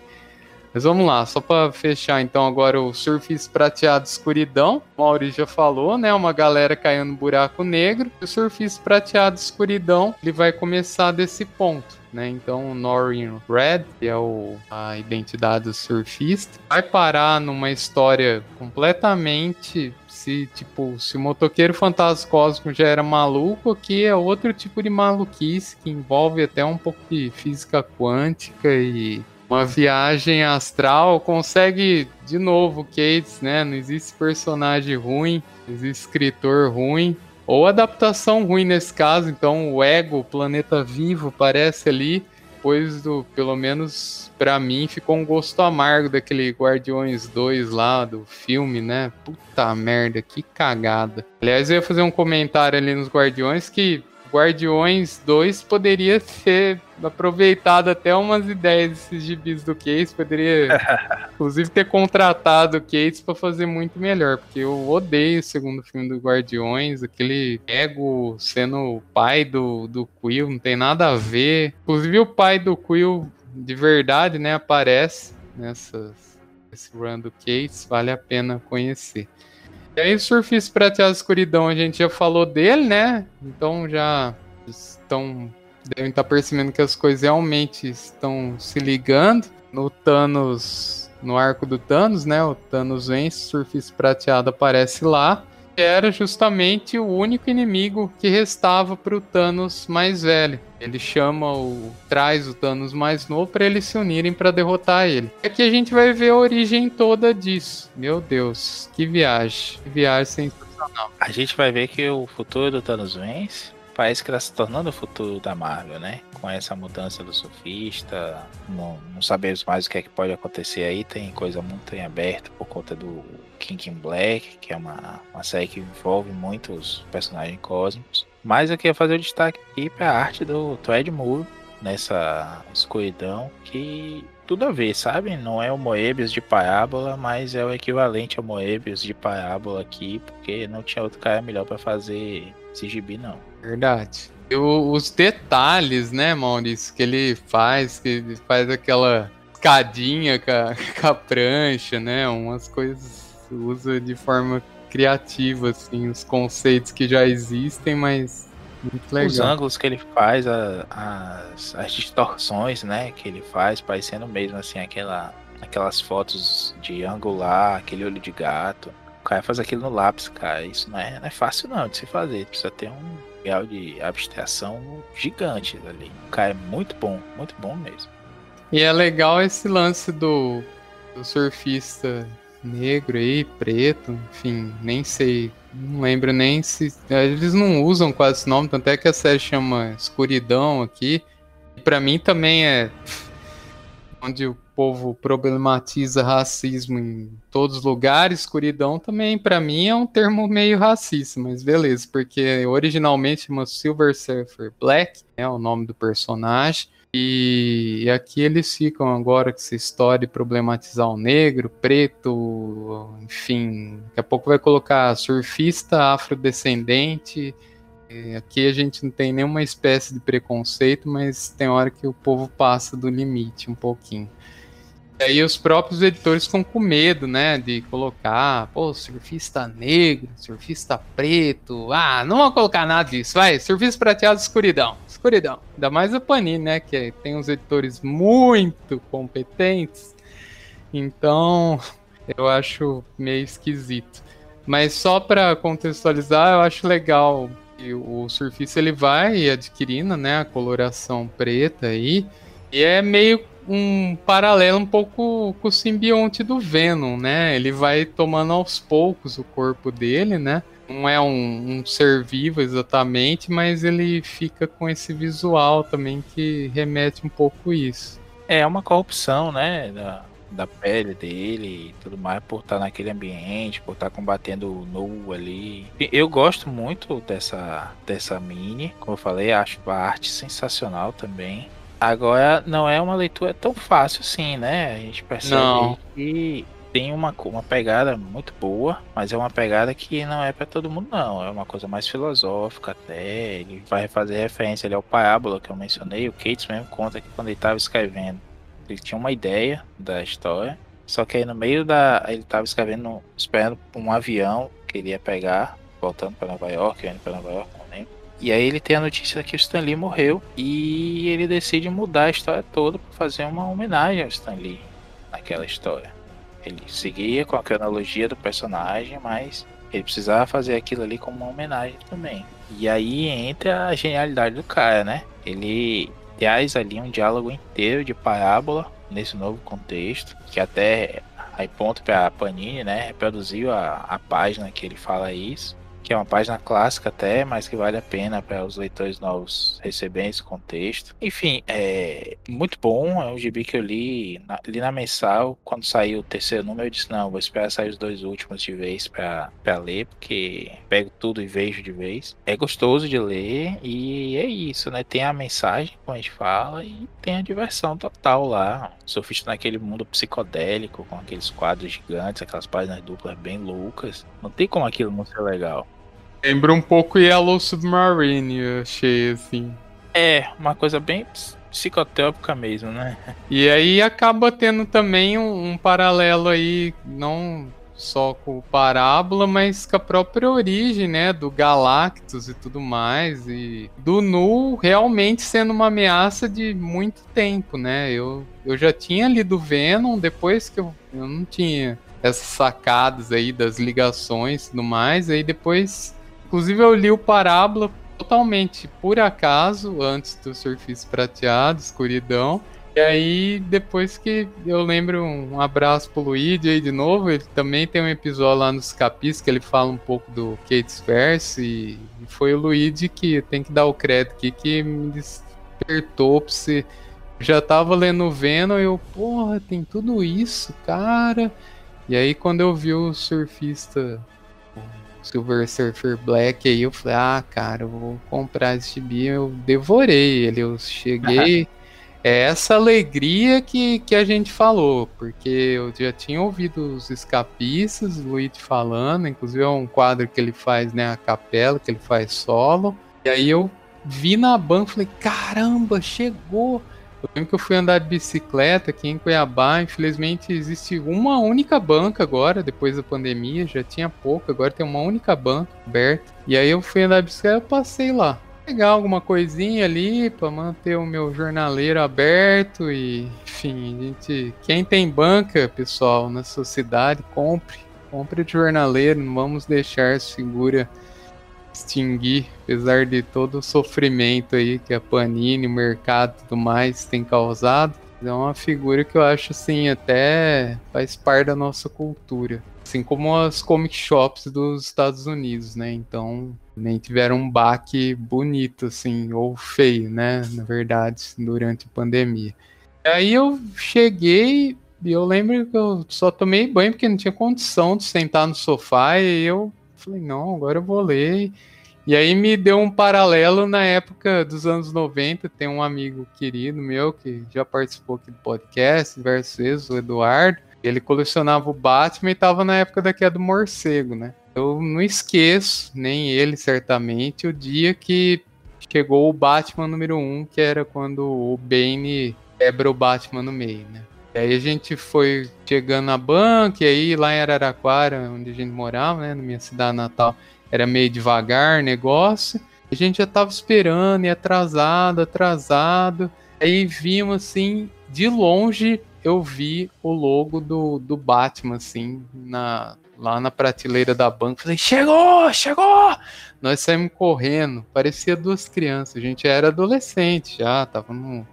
Mas vamos lá, só para fechar então agora o Surfista Prateado Escuridão. O Maurício já falou, né? Uma galera caindo no buraco negro. O Surfista Prateado Escuridão, ele vai começar desse ponto né? Então, Norin Red, que é o, a identidade do surfista, vai parar numa história completamente se tipo, se o motoqueiro fantasma cósmico já era maluco, aqui é outro tipo de maluquice que envolve até um pouco de física quântica e uma viagem astral. Consegue de novo, Cates, né? Não existe personagem ruim, existe escritor ruim. Ou adaptação ruim nesse caso, então o ego, o planeta vivo, parece ali, pois do, pelo menos para mim ficou um gosto amargo daquele Guardiões 2 lá do filme, né? Puta merda, que cagada. Aliás, eu ia fazer um comentário ali nos Guardiões que Guardiões 2 poderia ser aproveitado até umas ideias desses gibis do Case. Poderia, [LAUGHS] inclusive, ter contratado o Case para fazer muito melhor. Porque eu odeio o segundo filme do Guardiões. Aquele ego sendo o pai do, do Quill, não tem nada a ver. Inclusive, o pai do Quill de verdade, né, aparece nessas, nesse run do Case. Vale a pena conhecer. E aí, Surfista Prateado Escuridão, a gente já falou dele, né? Então já estão. Devem estar percebendo que as coisas realmente estão se ligando. No Thanos. No arco do Thanos, né? O Thanos vence, Surfista Prateado aparece lá era justamente o único inimigo que restava para o Thanos mais velho. Ele chama o traz o Thanos mais novo para eles se unirem para derrotar ele. Aqui a gente vai ver a origem toda disso. Meu Deus, que viagem, que viagem sensacional. A gente vai ver que o futuro do Thanos vence parece que está se tornando o futuro da Marvel, né? Com essa mudança do surfista, não, não, sabemos mais o que é que pode acontecer aí. Tem coisa muito em aberto por conta do King in Black, que é uma, uma série que envolve muitos personagens cósmicos. Mas eu queria fazer o destaque aqui para a arte do Thread Moore nessa escuridão que tudo a ver, sabe? Não é o Moebius de Parábola, mas é o equivalente ao Moebius de Parábola aqui, porque não tinha outro cara melhor para fazer esse gibi, não. Verdade. E os detalhes, né, Maurício, que ele faz, que ele faz aquela escadinha com a, [LAUGHS] com a prancha, né? Umas coisas usa de forma criativa, assim, os conceitos que já existem, mas muito legal. Os ângulos que ele faz, a, as, as distorções, né, que ele faz, parecendo mesmo, assim, aquela aquelas fotos de angular, aquele olho de gato. Cara faz aquilo no lápis, cara. Isso não é, não é fácil não de se fazer. Precisa ter um grau de abstração gigante ali. O cara é muito bom, muito bom mesmo. E é legal esse lance do, do surfista negro aí, preto, enfim, nem sei, não lembro nem se. Eles não usam quase esse nome, tanto é que a série chama Escuridão aqui. E pra mim também é. Onde o povo problematiza racismo em todos os lugares, escuridão também, para mim, é um termo meio racista, mas beleza, porque originalmente chama Silver Surfer Black, é o nome do personagem. E, aqui eles ficam agora com essa história de problematizar o negro, preto, enfim. Daqui a pouco vai colocar surfista afrodescendente. Aqui a gente não tem nenhuma espécie de preconceito, mas tem hora que o povo passa do limite um pouquinho. E aí os próprios editores ficam com medo, né, de colocar, pô, surfista negro, surfista preto, ah, não vou colocar nada disso, vai, surfista prateado, escuridão, escuridão. Ainda mais a Panini, né, que tem uns editores muito competentes, então [LAUGHS] eu acho meio esquisito. Mas só para contextualizar, eu acho legal que o surfista ele vai adquirindo, né, a coloração preta aí, e é meio um paralelo um pouco com o simbionte do Venom, né? Ele vai tomando aos poucos o corpo dele, né? Não é um, um ser vivo exatamente, mas ele fica com esse visual também que remete um pouco isso. É uma corrupção, né? Da, da pele dele e tudo mais, por estar naquele ambiente, por estar combatendo o nu ali. Eu gosto muito dessa, dessa mini, como eu falei, acho a arte sensacional também. Agora, não é uma leitura tão fácil assim, né? A gente percebe não. que tem uma, uma pegada muito boa, mas é uma pegada que não é para todo mundo, não. É uma coisa mais filosófica até. Ele vai fazer referência ali ao parábola que eu mencionei. O Cates mesmo conta que quando ele estava escrevendo, ele tinha uma ideia da história. Só que aí no meio da. Ele estava escrevendo, esperando um avião que ele ia pegar, voltando para Nova York, indo para Nova York e aí ele tem a notícia que o Stan Lee morreu e ele decide mudar a história toda para fazer uma homenagem ao Stan Lee naquela história. Ele seguia com a cronologia do personagem, mas ele precisava fazer aquilo ali como uma homenagem também. E aí entra a genialidade do cara, né? Ele traz ali um diálogo inteiro de parábola nesse novo contexto, que até aí ponto para Panini, né, reproduziu a, a página que ele fala isso que é uma página clássica até, mas que vale a pena para os leitores novos receberem esse contexto. Enfim, é muito bom, é um gibi que eu li na, li na mensal, quando saiu o terceiro número eu disse, não, vou esperar sair os dois últimos de vez para ler, porque pego tudo e vejo de vez. É gostoso de ler e é isso, né? Tem a mensagem, como a gente fala, e tem a diversão total lá. Surfista naquele mundo psicodélico, com aqueles quadros gigantes, aquelas páginas duplas bem loucas. Não tem como aquilo não ser legal. Lembra um pouco Yellow Submarine, eu achei assim. É, uma coisa bem psicotrópica mesmo, né? [LAUGHS] E aí acaba tendo também um, um, paralelo aí, não só com o Parábola, mas com a própria origem, né, do Galactus e tudo mais, e do Nu realmente sendo uma ameaça de muito tempo, né? Eu, eu já tinha lido Venom, depois que eu, eu não tinha essas sacadas aí das ligações e tudo mais, aí depois Inclusive eu li o Parábola totalmente por acaso, antes do Surfista Prateado, Escuridão. E aí, depois que eu lembro, um abraço pro Luigi aí de novo, ele também tem um episódio lá nos capis que ele fala um pouco do Kate's Verse, e foi o Luigi que tem que dar o crédito aqui, que me despertou pra você. Já tava lendo o Venom e eu, porra, tem tudo isso, cara. E aí, quando eu vi o surfista Silver Surfer Black aí, eu falei, ah, cara, eu vou comprar esse gibi, eu devorei ele, eu cheguei. [LAUGHS] é essa alegria que, que a gente falou, porque eu já tinha ouvido os escapistas, o Luigi falando, inclusive é um quadro que ele faz, né, a capela, que ele faz solo. E aí eu vi na banca, falei, caramba, chegou! Eu lembro que eu fui andar de bicicleta aqui em Cuiabá. Infelizmente, existe uma única banca agora, depois da pandemia. Já tinha pouco, agora tem uma única banca aberta. E aí eu fui andar de bicicleta, eu passei lá. pegar alguma coisinha ali para manter o meu jornaleiro aberto e, enfim, a gente, quem tem banca, pessoal, na sociedade, compre, compre de jornaleiro, não vamos deixar essa figura extinguir, apesar de todo o sofrimento aí que a Panini, o mercado e tudo mais tem causado. É uma figura que eu acho assim, até faz parte da nossa cultura. Assim como as comic shops dos Estados Unidos, né? Então, nem tiveram um baque bonito, assim, ou feio, né? Na verdade, durante a pandemia. Aí eu cheguei e eu lembro que eu só tomei banho porque não tinha condição de sentar no sofá e eu falei, não, agora eu vou ler. E aí me deu um paralelo na época dos anos 90. Tem um amigo querido meu que já participou aqui do podcast diversas vezes, o Eduardo. Ele colecionava o Batman e estava na época da queda do morcego, né? Eu não esqueço, nem ele certamente, o dia que chegou o Batman número 1, que era quando o Bane quebra o Batman no meio, né? Aí a gente foi chegando na banca, e aí lá em Araraquara, onde a gente morava, né, na minha cidade natal, era meio devagar negócio. A gente já tava esperando e atrasado, atrasado. Aí vimos assim, de longe eu vi o logo do, do Batman, assim, na, lá na prateleira da banca. Falei, chegou, chegou! Nós saímos correndo, parecia duas crianças. A gente era adolescente já, tava no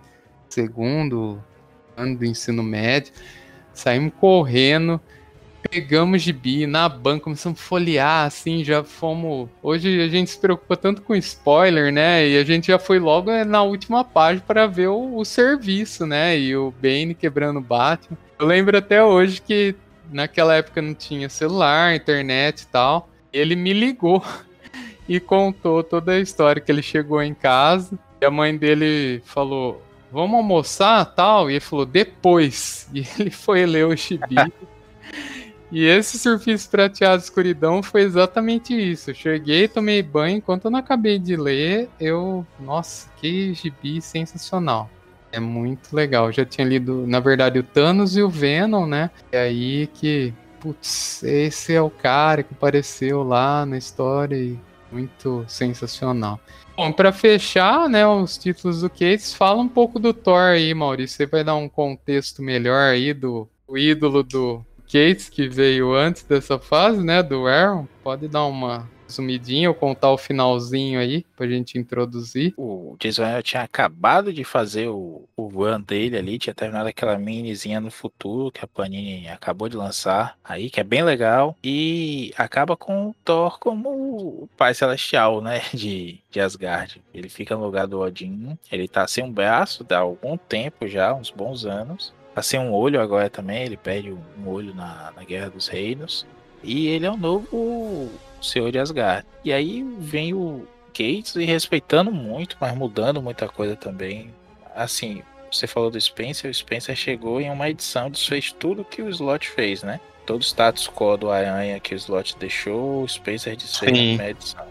segundo ano do ensino médio. Saímos correndo pegamos gibi na banca, começamos a folhear, assim, já fomos. Hoje a gente se preocupa tanto com spoiler, né? E a gente já foi logo é, na última página para ver o, o, serviço, né? E o Bane quebrando o Batman. Eu lembro até hoje que naquela época não tinha celular, internet e tal. Ele me ligou [LAUGHS] e contou toda a história que ele chegou em casa. E a mãe dele falou: Vamos almoçar tal? E ele falou: Depois. [LAUGHS] E ele foi ler o gibi. E esse surfista prateado escuridão foi exatamente isso. Eu cheguei, tomei banho, enquanto eu não acabei de ler, eu. Nossa, que gibi sensacional. É muito legal. Já tinha lido, na verdade, o Thanos e o Venom, né? E aí que. Putz, esse é o cara que apareceu lá na história e muito sensacional. Bom, para fechar, né, os títulos do Case, fala um pouco do Thor aí, Maurício. Você vai dar um contexto melhor aí do ídolo do Gates, que veio antes dessa fase, né, do Aaron, pode dar uma sumidinha ou contar o finalzinho aí pra gente introduzir. O Jason tinha acabado de fazer o, o run dele ali, tinha terminado aquela minizinha no futuro que a Panini acabou de lançar aí, que é bem legal, e acaba com o Thor como o pai celestial, né, [LAUGHS] de, de Asgard. Ele fica no lugar do Odin, ele tá sem um braço há algum tempo já, uns bons anos, Tá sem um olho agora também, ele perde um olho na, na Guerra dos Reinos. E ele é o novo Senhor de Asgard. E aí vem o Gates e respeitando muito, mas mudando muita coisa também. Assim, você falou do Spencer, o Spencer chegou em uma edição, desfez tudo que o Slot fez, né? Todo o status quo do Aranha que o Slot deixou, o Spencer de ser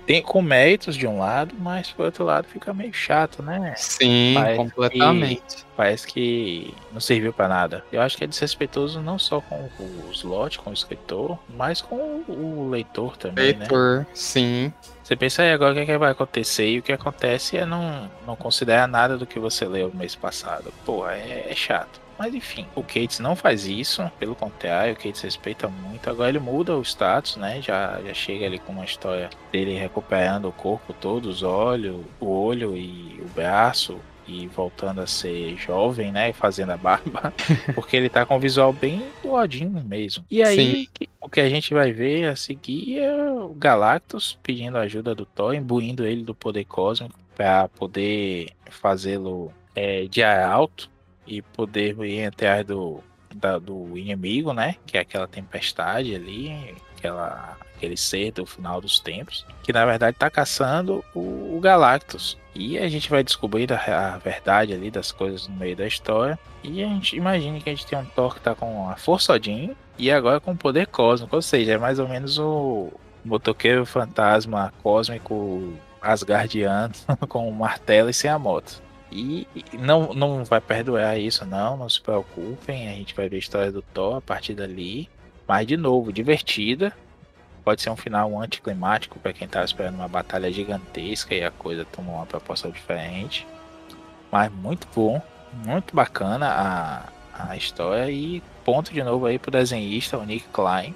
Tem com méritos de um lado, mas por outro lado fica meio chato, né? Sim, parece completamente. Que, parece que não serviu para nada. Eu acho que é desrespeitoso não só com o Slot, com o escritor, mas com o leitor também, leitor, né? Leitor, sim. Você pensa aí agora o que, é que, vai acontecer e o que acontece é não, não considerar nada do que você leu no mês passado. Pô, é, é chato. Mas enfim, o Cates não faz isso, pelo contrário, o Cates respeita muito. Agora ele muda o status, né? Já, já chega ali com uma história dele recuperando o corpo todo, os olhos, o olho e o braço, e voltando a ser jovem, né? Fazendo a barba. [LAUGHS] Porque ele tá com um visual bem do Odin mesmo. E aí, que, o que a gente vai ver a seguir é o Galactus pedindo ajuda do Thor, imbuindo ele do poder cósmico para poder fazê-lo é, de ar alto e poder ir atrás do, da, do inimigo, né? Que é aquela tempestade ali, aquela, aquele ser do final dos tempos, que na verdade tá caçando o, o Galactus. E a gente vai descobrir a, a, verdade ali das coisas no meio da história. E a gente imagina que a gente tem um Thor que tá com a Força Odin e agora com o poder cósmico, ou seja, é mais ou menos o motoqueiro fantasma cósmico Asgardiano [LAUGHS] com o martelo e sem a moto. E não, não vai perdoar isso, não, não se preocupem. A gente vai ver a história do Thor a partir dali. Mas, de novo, divertida. pode ser um final anticlimático para quem tava esperando uma batalha gigantesca e a coisa tomou uma proporção diferente. Mas muito bom, muito bacana a, a história e ponto de novo aí pro desenhista, o Nick Klein,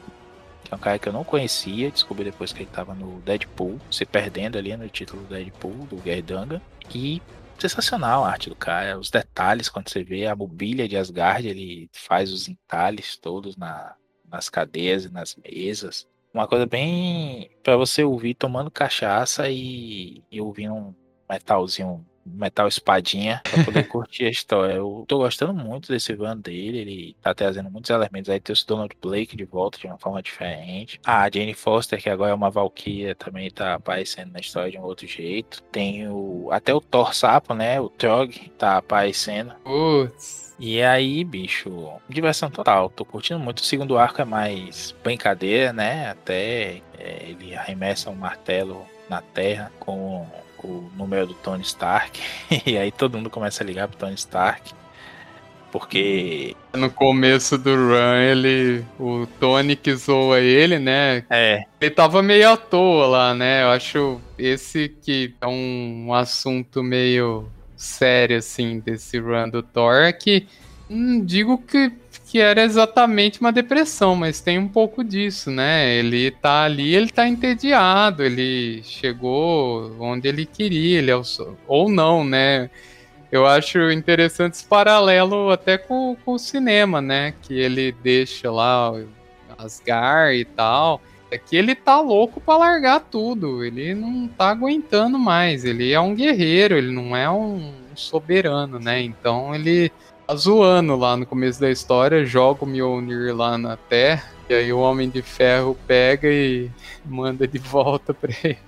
que é um cara que eu não conhecia, descobri depois que ele tava no Deadpool, se perdendo ali no título do Deadpool, do Gerdanga. E sensacional a arte do cara, os detalhes quando você vê a mobília de Asgard, ele faz os entalhes todos na, nas cadeias e nas mesas. Uma coisa bem para você ouvir tomando cachaça e, e ouvir um metalzinho metal espadinha pra poder curtir a história. Eu tô gostando muito desse van dele, ele tá trazendo muitos elementos aí, tem o Donald Blake de volta de uma forma diferente. A Jane Foster, que agora é uma Valkyria, também tá aparecendo na história de um outro jeito. Tem o até o Thor Sapo, né, o Trog, tá aparecendo. Putz. E aí, bicho, diversão total. Tô curtindo muito. O segundo arco é mais brincadeira, né? Até é, ele arremessa um martelo na terra com o número do Tony Stark. [LAUGHS] e aí todo mundo começa a ligar pro Tony Stark. Porque. No começo do run, ele. O Tony que zoa ele, né? É. Ele tava meio à toa lá, né? Eu acho esse que é um assunto meio sério, assim, desse run do Thor. É que. Não digo que que era exatamente uma depressão, mas tem um pouco disso, né? Ele tá ali, ele tá entediado, ele chegou onde ele queria, ele é o, ou não, né? Eu acho interessante esse paralelo até com, com o cinema, né? Que ele deixa lá Asgard e tal. É que ele tá louco para largar tudo. Ele não tá aguentando mais. Ele é um guerreiro, ele não é um soberano, né? Então ele zoando lá no começo da história, joga o Mjolnir lá na Terra, e aí o Homem de Ferro pega e [LAUGHS] manda de volta pra ele.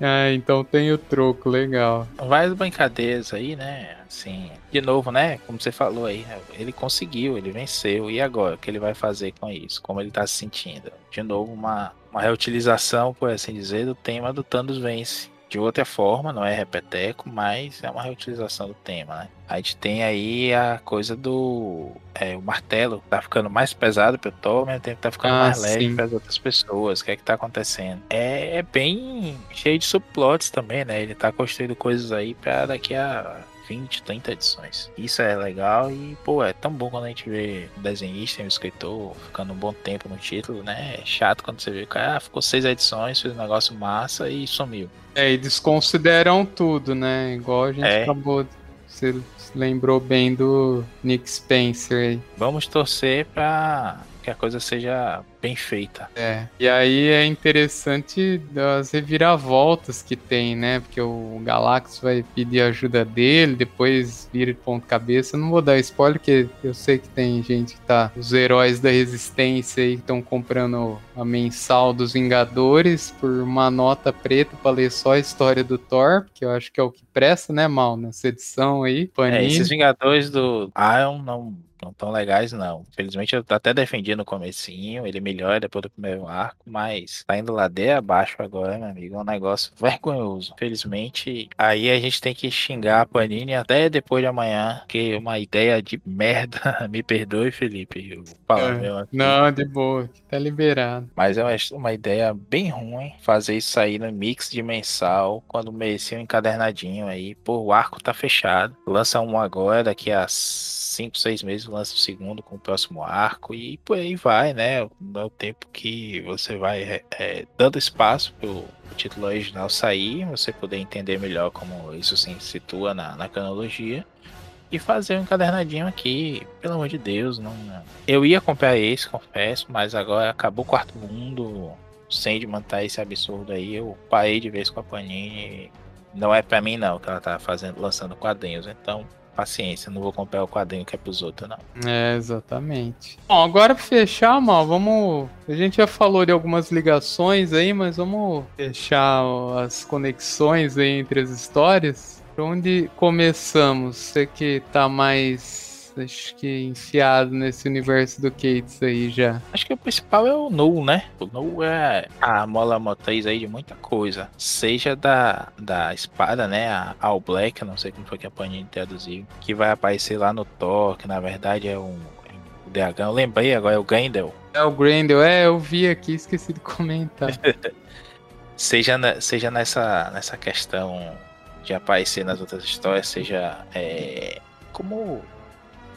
Ah, então tem o troco, legal. Várias brincadeiras aí, né? Assim, de novo, né? Como você falou aí, ele conseguiu, ele venceu. E agora? O que ele vai fazer com isso? Como ele tá se sentindo? De novo, uma, uma reutilização, por assim dizer, do tema do Thanos vence de outra forma, não é repeteco, mas é uma reutilização do tema, né? A gente tem aí a coisa do é, o martelo tá ficando mais pesado pro Thor, mesmo tempo tá ficando ah, mais leve para as outras pessoas. O que é que tá acontecendo? É, é bem cheio de subplots também, né? Ele tá construindo coisas aí para daqui a 20, 30 edições. Isso é legal e, pô, é tão bom quando a gente vê um desenhista e um escritor ficando um bom tempo no título, né? É chato quando você vê cara ah, ficou seis edições, fez um negócio massa e sumiu. É, e desconsideram tudo, né? Igual a gente é. acabou. Você lembrou bem do Nick Spencer aí. Vamos torcer pra que a coisa seja bem feita. É. E aí é interessante das reviravoltas que tem, né? Porque o Galactus vai pedir ajuda dele, depois vira de ponto cabeça. não vou dar spoiler, porque eu sei que tem gente que tá. Os heróis da resistência aí que estão comprando a mensal dos Vingadores por uma nota preta para ler só a história do Thor, que eu acho que é o que presta, né, Mal, nessa edição aí. Panini. É, esses Vingadores do Iron não não tão legais, não. Infelizmente, eu até defendi no comecinho, ele melhora depois do primeiro arco, mas tá indo ladeira abaixo agora, meu amigo. É um negócio vergonhoso. Infelizmente, aí a gente tem que xingar a Panini até depois de amanhã, que uma ideia de merda. [LAUGHS] Me perdoe, Felipe. Eu é, não, de boa, tá liberado. Mas é uma, uma ideia bem ruim fazer isso aí no mix de mensal, quando merecia um encadernadinho aí. Pô, o arco tá fechado. Lança um agora, daqui a 5, 6 meses lança o segundo com o próximo arco e por aí vai, né? É tempo que você vai é, é, dando espaço pro título original sair, você poder entender melhor como isso se situa na, na cronologia e fazer um encadernadinho aqui, pelo amor de Deus, não. Eu ia comprar esse, confesso, mas agora acabou o quarto mundo, sem de manter esse absurdo aí, eu parei de vez com a Panini. Não é para mim não que ela tá fazendo, lançando quadrinhos, então paciência, não vou comprar o quadrinho que é pros outros, não. É, exatamente. Bom, agora pra fechar, mal, vamos. A gente já falou de algumas ligações aí, mas vamos fechar as conexões aí entre as histórias. Por onde começamos? Você que tá mais acho que enfiado nesse universo do Cates aí já. Acho que o principal é o Null, né? O Null é a mola motriz aí de muita coisa. Seja da, da espada, né? A All Black, não sei como foi que a Panini traduziu. Que vai aparecer lá no Thor, que na verdade é um, é um dragão. Eu lembrei agora, é o Grendel É o Grendel, é, eu vi aqui, esqueci de comentar. [LAUGHS] seja, seja nessa, nessa questão de aparecer nas outras histórias, seja é, como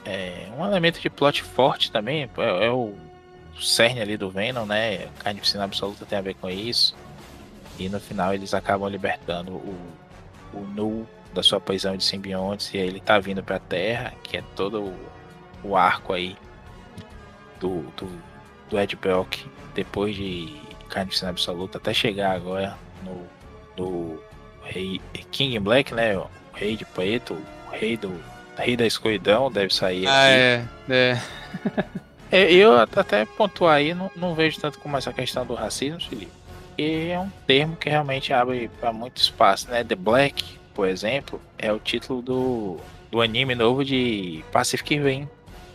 é, um elemento de plot forte também, é, é o cerne ali do Venom, né? Carnificina Absoluta tem a ver com isso. E no final eles acabam libertando o, o Nu da sua prisão de simbiontes e ele tá vindo pra Terra, que é todo o, o arco aí do, do, do Ed Brock depois de Carnificina Absoluta até chegar agora no, no Rei King Black, né? O Rei de Preto, o Rei do Rei da Escuridão deve sair ah, aqui. é, [LAUGHS] é. Eu até pontuar aí, não, não vejo tanto como essa questão do racismo, Felipe. E é um termo que realmente abre para muito espaço, né? The Black, por exemplo, é o título do, do anime novo de Pacific Rim.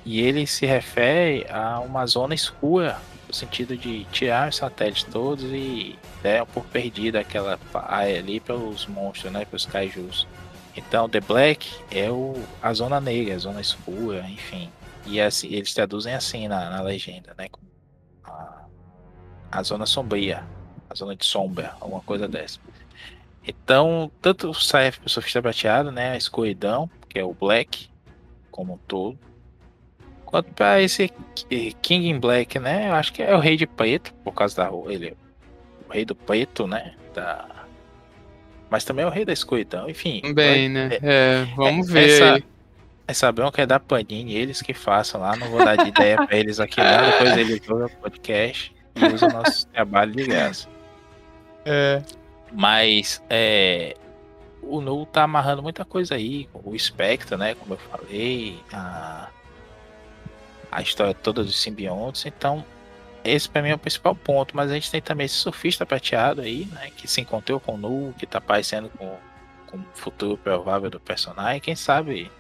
E ele se refere a uma zona escura, no sentido de tirar os satélites todos e der um pouco perdida aquela área ali pelos monstros, né? Pelos kaijus. Então, The Black é o, a zona negra, a zona escura, enfim. E assim, eles traduzem assim na, na legenda, né? A, a zona sombria, a zona de sombra, alguma coisa dessa. Então, tanto serve para o surfista prateado, né? A escuridão, que é o Black, como um todo. Quanto para esse King in Black, né? Eu acho que é o rei de preto, por causa da. Ele é o rei do preto, né? Da, mas também é o rei da escuridão, enfim. Bem, né? É, é vamos é, ver. Essa, essa bronca é da Panini, eles que façam lá, não vou dar de ideia pra eles aqui não, depois eles [LAUGHS] ouvem o podcast e usam o nosso trabalho de graça. É. Mas é, o Nu tá amarrando muita coisa aí, o Spectre, né? Como eu falei, a, a história toda dos simbiontes, então esse para mim é o principal ponto, mas a gente tem também esse surfista prateado aí, né? Que se encontrou com o Nu, que tá parecendo com, com o futuro provável do personagem. Quem sabe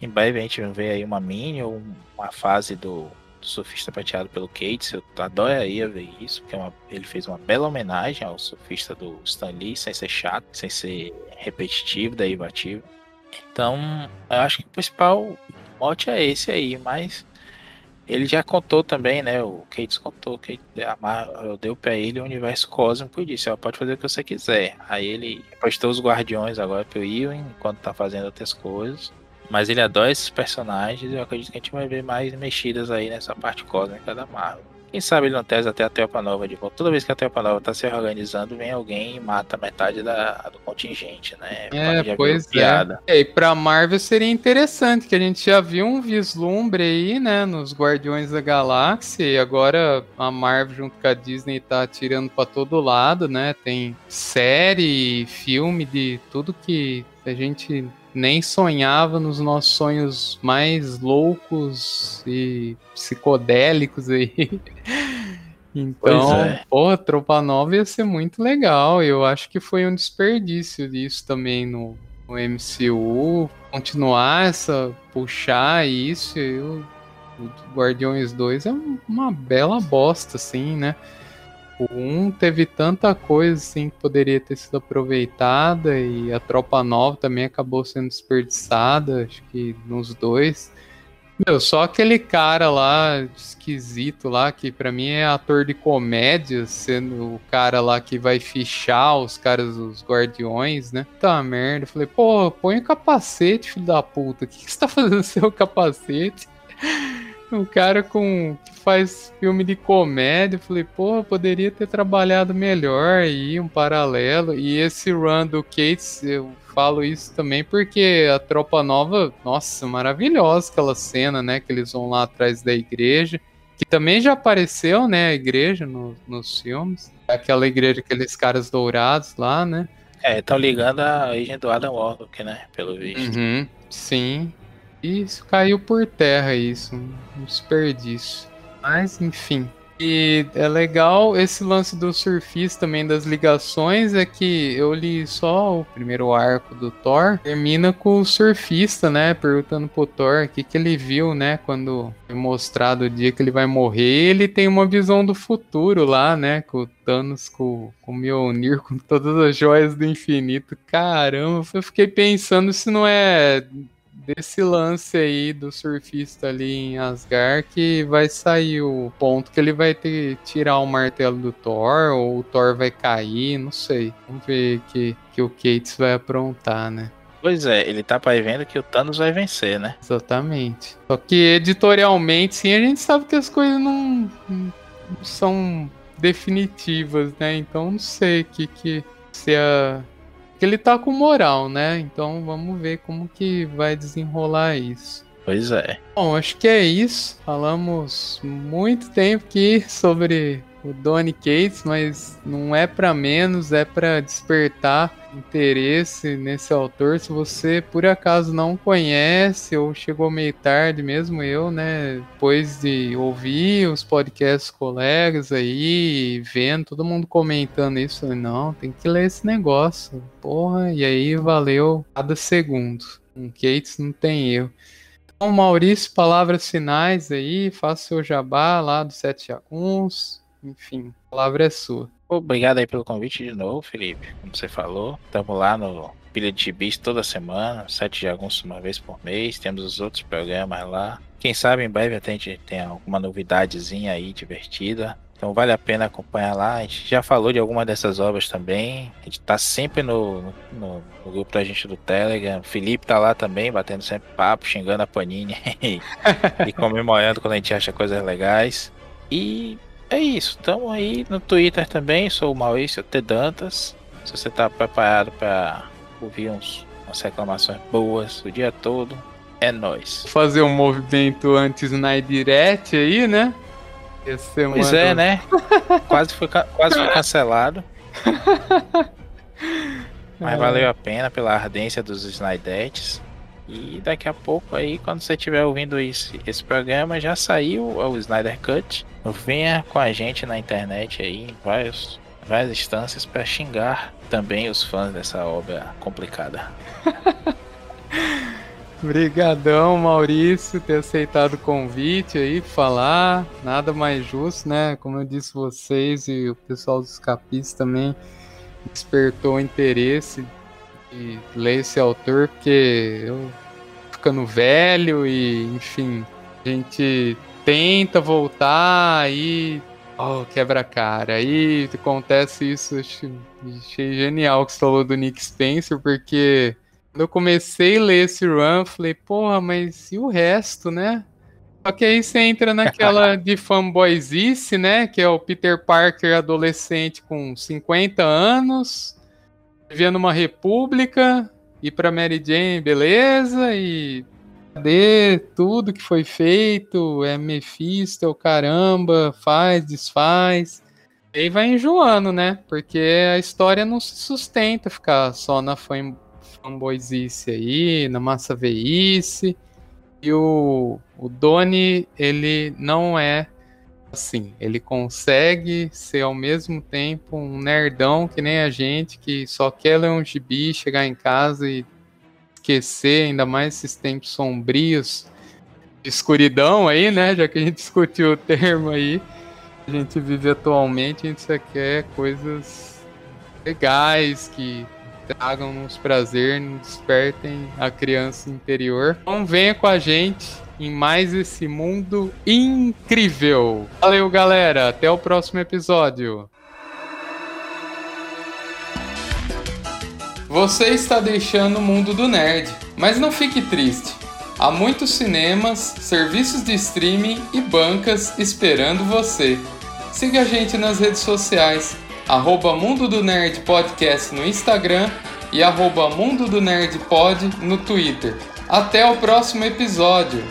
em breve a gente ver aí uma mini ou uma fase do, do surfista prateado pelo Cates. Eu adoraria ver isso, porque é uma, ele fez uma bela homenagem ao surfista do Stan Lee, sem ser chato, sem ser repetitivo, derivativo. Então, eu acho que o principal mote é esse aí, mas ele já contou também, né? O Kate contou que a Marvel deu pra ele o universo cósmico e disse: ó, pode fazer o que você quiser. Aí ele postou os Guardiões agora pro Ewan, enquanto tá fazendo outras coisas. Mas ele adora esses personagens e eu acredito que a gente vai ver mais mexidas aí nessa parte cósmica da Marvel. Quem sabe ele não tese até a Tropa Nova de volta. Toda vez que a Tropa Nova tá se organizando, vem alguém e mata metade da, do contingente, né? É, pois é. é. E pra Marvel seria interessante, que a gente já viu um vislumbre aí, né, nos Guardiões da Galáxia, e agora a Marvel junto com a Disney tá tirando pra todo lado, né? Tem série, filme de tudo que a gente nem sonhava nos nossos sonhos mais loucos e psicodélicos aí. [LAUGHS] Então, é. pô, Tropa Nova ia ser muito legal. Eu acho que foi um desperdício disso também no, no MCU. Continuar essa, puxar isso. Eu, o Guardiões 2 é uma bela bosta, assim, né? O 1 teve tanta coisa assim que poderia ter sido aproveitada e a Tropa Nova também acabou sendo desperdiçada, acho que nos dois. Meu, só aquele cara lá esquisito lá, que para mim é ator de comédia, sendo o cara lá que vai fichar os caras, os guardiões, né? Tá merda. Eu falei, pô, põe o capacete, filho da puta. O que, que você tá fazendo [LAUGHS] seu capacete? Um cara com que faz filme de comédia, eu falei, pô, poderia ter trabalhado melhor aí, um paralelo. E esse run do Cates, eu falo isso também porque a Tropa Nova, nossa, maravilhosa aquela cena, né? Que eles vão lá atrás da igreja. Que também já apareceu, né? A igreja no, nos filmes. Aquela igreja, aqueles caras dourados lá, né? É, estão ligando a origem do Adam Warlock, né? Pelo visto. Uhum, sim. Isso caiu por terra, isso. Um desperdício. Mas, enfim. E é legal esse lance do surfista também das ligações é que eu li só o primeiro arco do Thor, termina com o surfista, né, perguntando pro Thor o que, que ele viu, né, quando é mostrado o dia que ele vai morrer, ele tem uma visão do futuro lá, né, com o Thanos, com, com o Mjolnir, com todas as joias do infinito. Caramba, eu fiquei pensando se não é desse lance aí do surfista ali em Asgard que vai sair o ponto que ele vai ter que tirar o martelo do Thor ou o Thor vai cair, não sei. Vamos ver que, que o Cates vai aprontar, né? Pois é, ele tá prevendo que o Thanos vai vencer, né? Exatamente. Só que editorialmente, sim, a gente sabe que as coisas não, não são definitivas, né? Então não sei que que se a que ele tá com moral, né? Então vamos ver como que vai desenrolar isso. Pois é. Bom, acho que é isso. Falamos muito tempo aqui sobre o Donny Cates, mas não é para menos, é para despertar interesse nesse autor. Se você por acaso não conhece ou chegou meio tarde, mesmo eu, né, depois de ouvir os podcasts colegas aí, vendo todo mundo comentando isso, falei, não, tem que ler esse negócio, porra, e aí valeu cada segundo. Com Cates não tem erro. Então, Maurício, palavras finais aí, faça seu jabá lá do Sete Jaguns. Enfim, a palavra é sua. Obrigado aí pelo convite de novo, Felipe. Como você falou, estamos lá no Pilha de Gibis toda semana, sete jagunços uma vez por mês. Temos os outros programas lá. Quem sabe em breve até a gente tem alguma novidadezinha aí divertida. Então vale a pena acompanhar lá. A gente já falou de alguma dessas obras também. A gente tá sempre no, no, no grupo da gente do Telegram. O Felipe tá lá também, batendo sempre papo, xingando a Panini [LAUGHS] e comemorando quando a gente acha coisas legais. E é isso. Estamos aí no Twitter também. Sou o Maurício T. Dantas. Se você está preparado para ouvir uns, umas reclamações boas o dia todo, é nós. Fazer um movimento antes na direct aí, né? Pois é, né? [LAUGHS] quase, foi, quase foi cancelado. [LAUGHS] Mas valeu a pena pela ardência dos Snydettes. E daqui a pouco aí, quando você estiver ouvindo esse, esse programa, já saiu o Snyder Cut. Venha com a gente na internet aí, em vários, várias instâncias, para xingar também os fãs dessa obra complicada. [LAUGHS] Obrigadão, Maurício, ter aceitado o convite aí, falar. Nada mais justo, né? Como eu disse vocês e o pessoal dos capítulos também despertou interesse de ler esse autor, porque eu ficando velho e, enfim, a gente tenta voltar aí. Oh, quebra cara. Aí acontece isso, achei, achei genial que você falou do Nick Spencer, porque quando eu comecei a ler esse run, falei, porra, mas e o resto, né? Só que aí você entra naquela [LAUGHS] de fanboyzice, né? Que é o Peter Parker adolescente com 50 anos, vivia numa república, ir pra Mary Jane, beleza, e cadê tudo que foi feito? É Mephisto, é caramba, faz, desfaz. E aí vai enjoando, né? Porque a história não se sustenta ficar só na fanboyzice aí, na massa veice. E o, o Doni, ele não é assim. Ele consegue ser ao mesmo tempo um nerdão que nem a gente, que só quer ler um gibi, chegar em casa e esquecer, ainda mais esses tempos sombrios de escuridão aí, né? Já que a gente [LAUGHS] discutiu o termo aí. A gente vive atualmente, a gente só quer coisas legais que tragam-nos prazer, nos despertem a criança interior. Então venha com a gente em mais esse mundo incrível. Valeu, galera. Até o próximo episódio. Você está deixando o mundo do nerd, mas não fique triste. Há muitos cinemas, serviços de streaming e bancas esperando você. Siga a gente nas redes sociais, arroba Mundo do Nerd Podcast no Instagram e arroba Mundo do Nerd Pod no Twitter. Até o próximo episódio!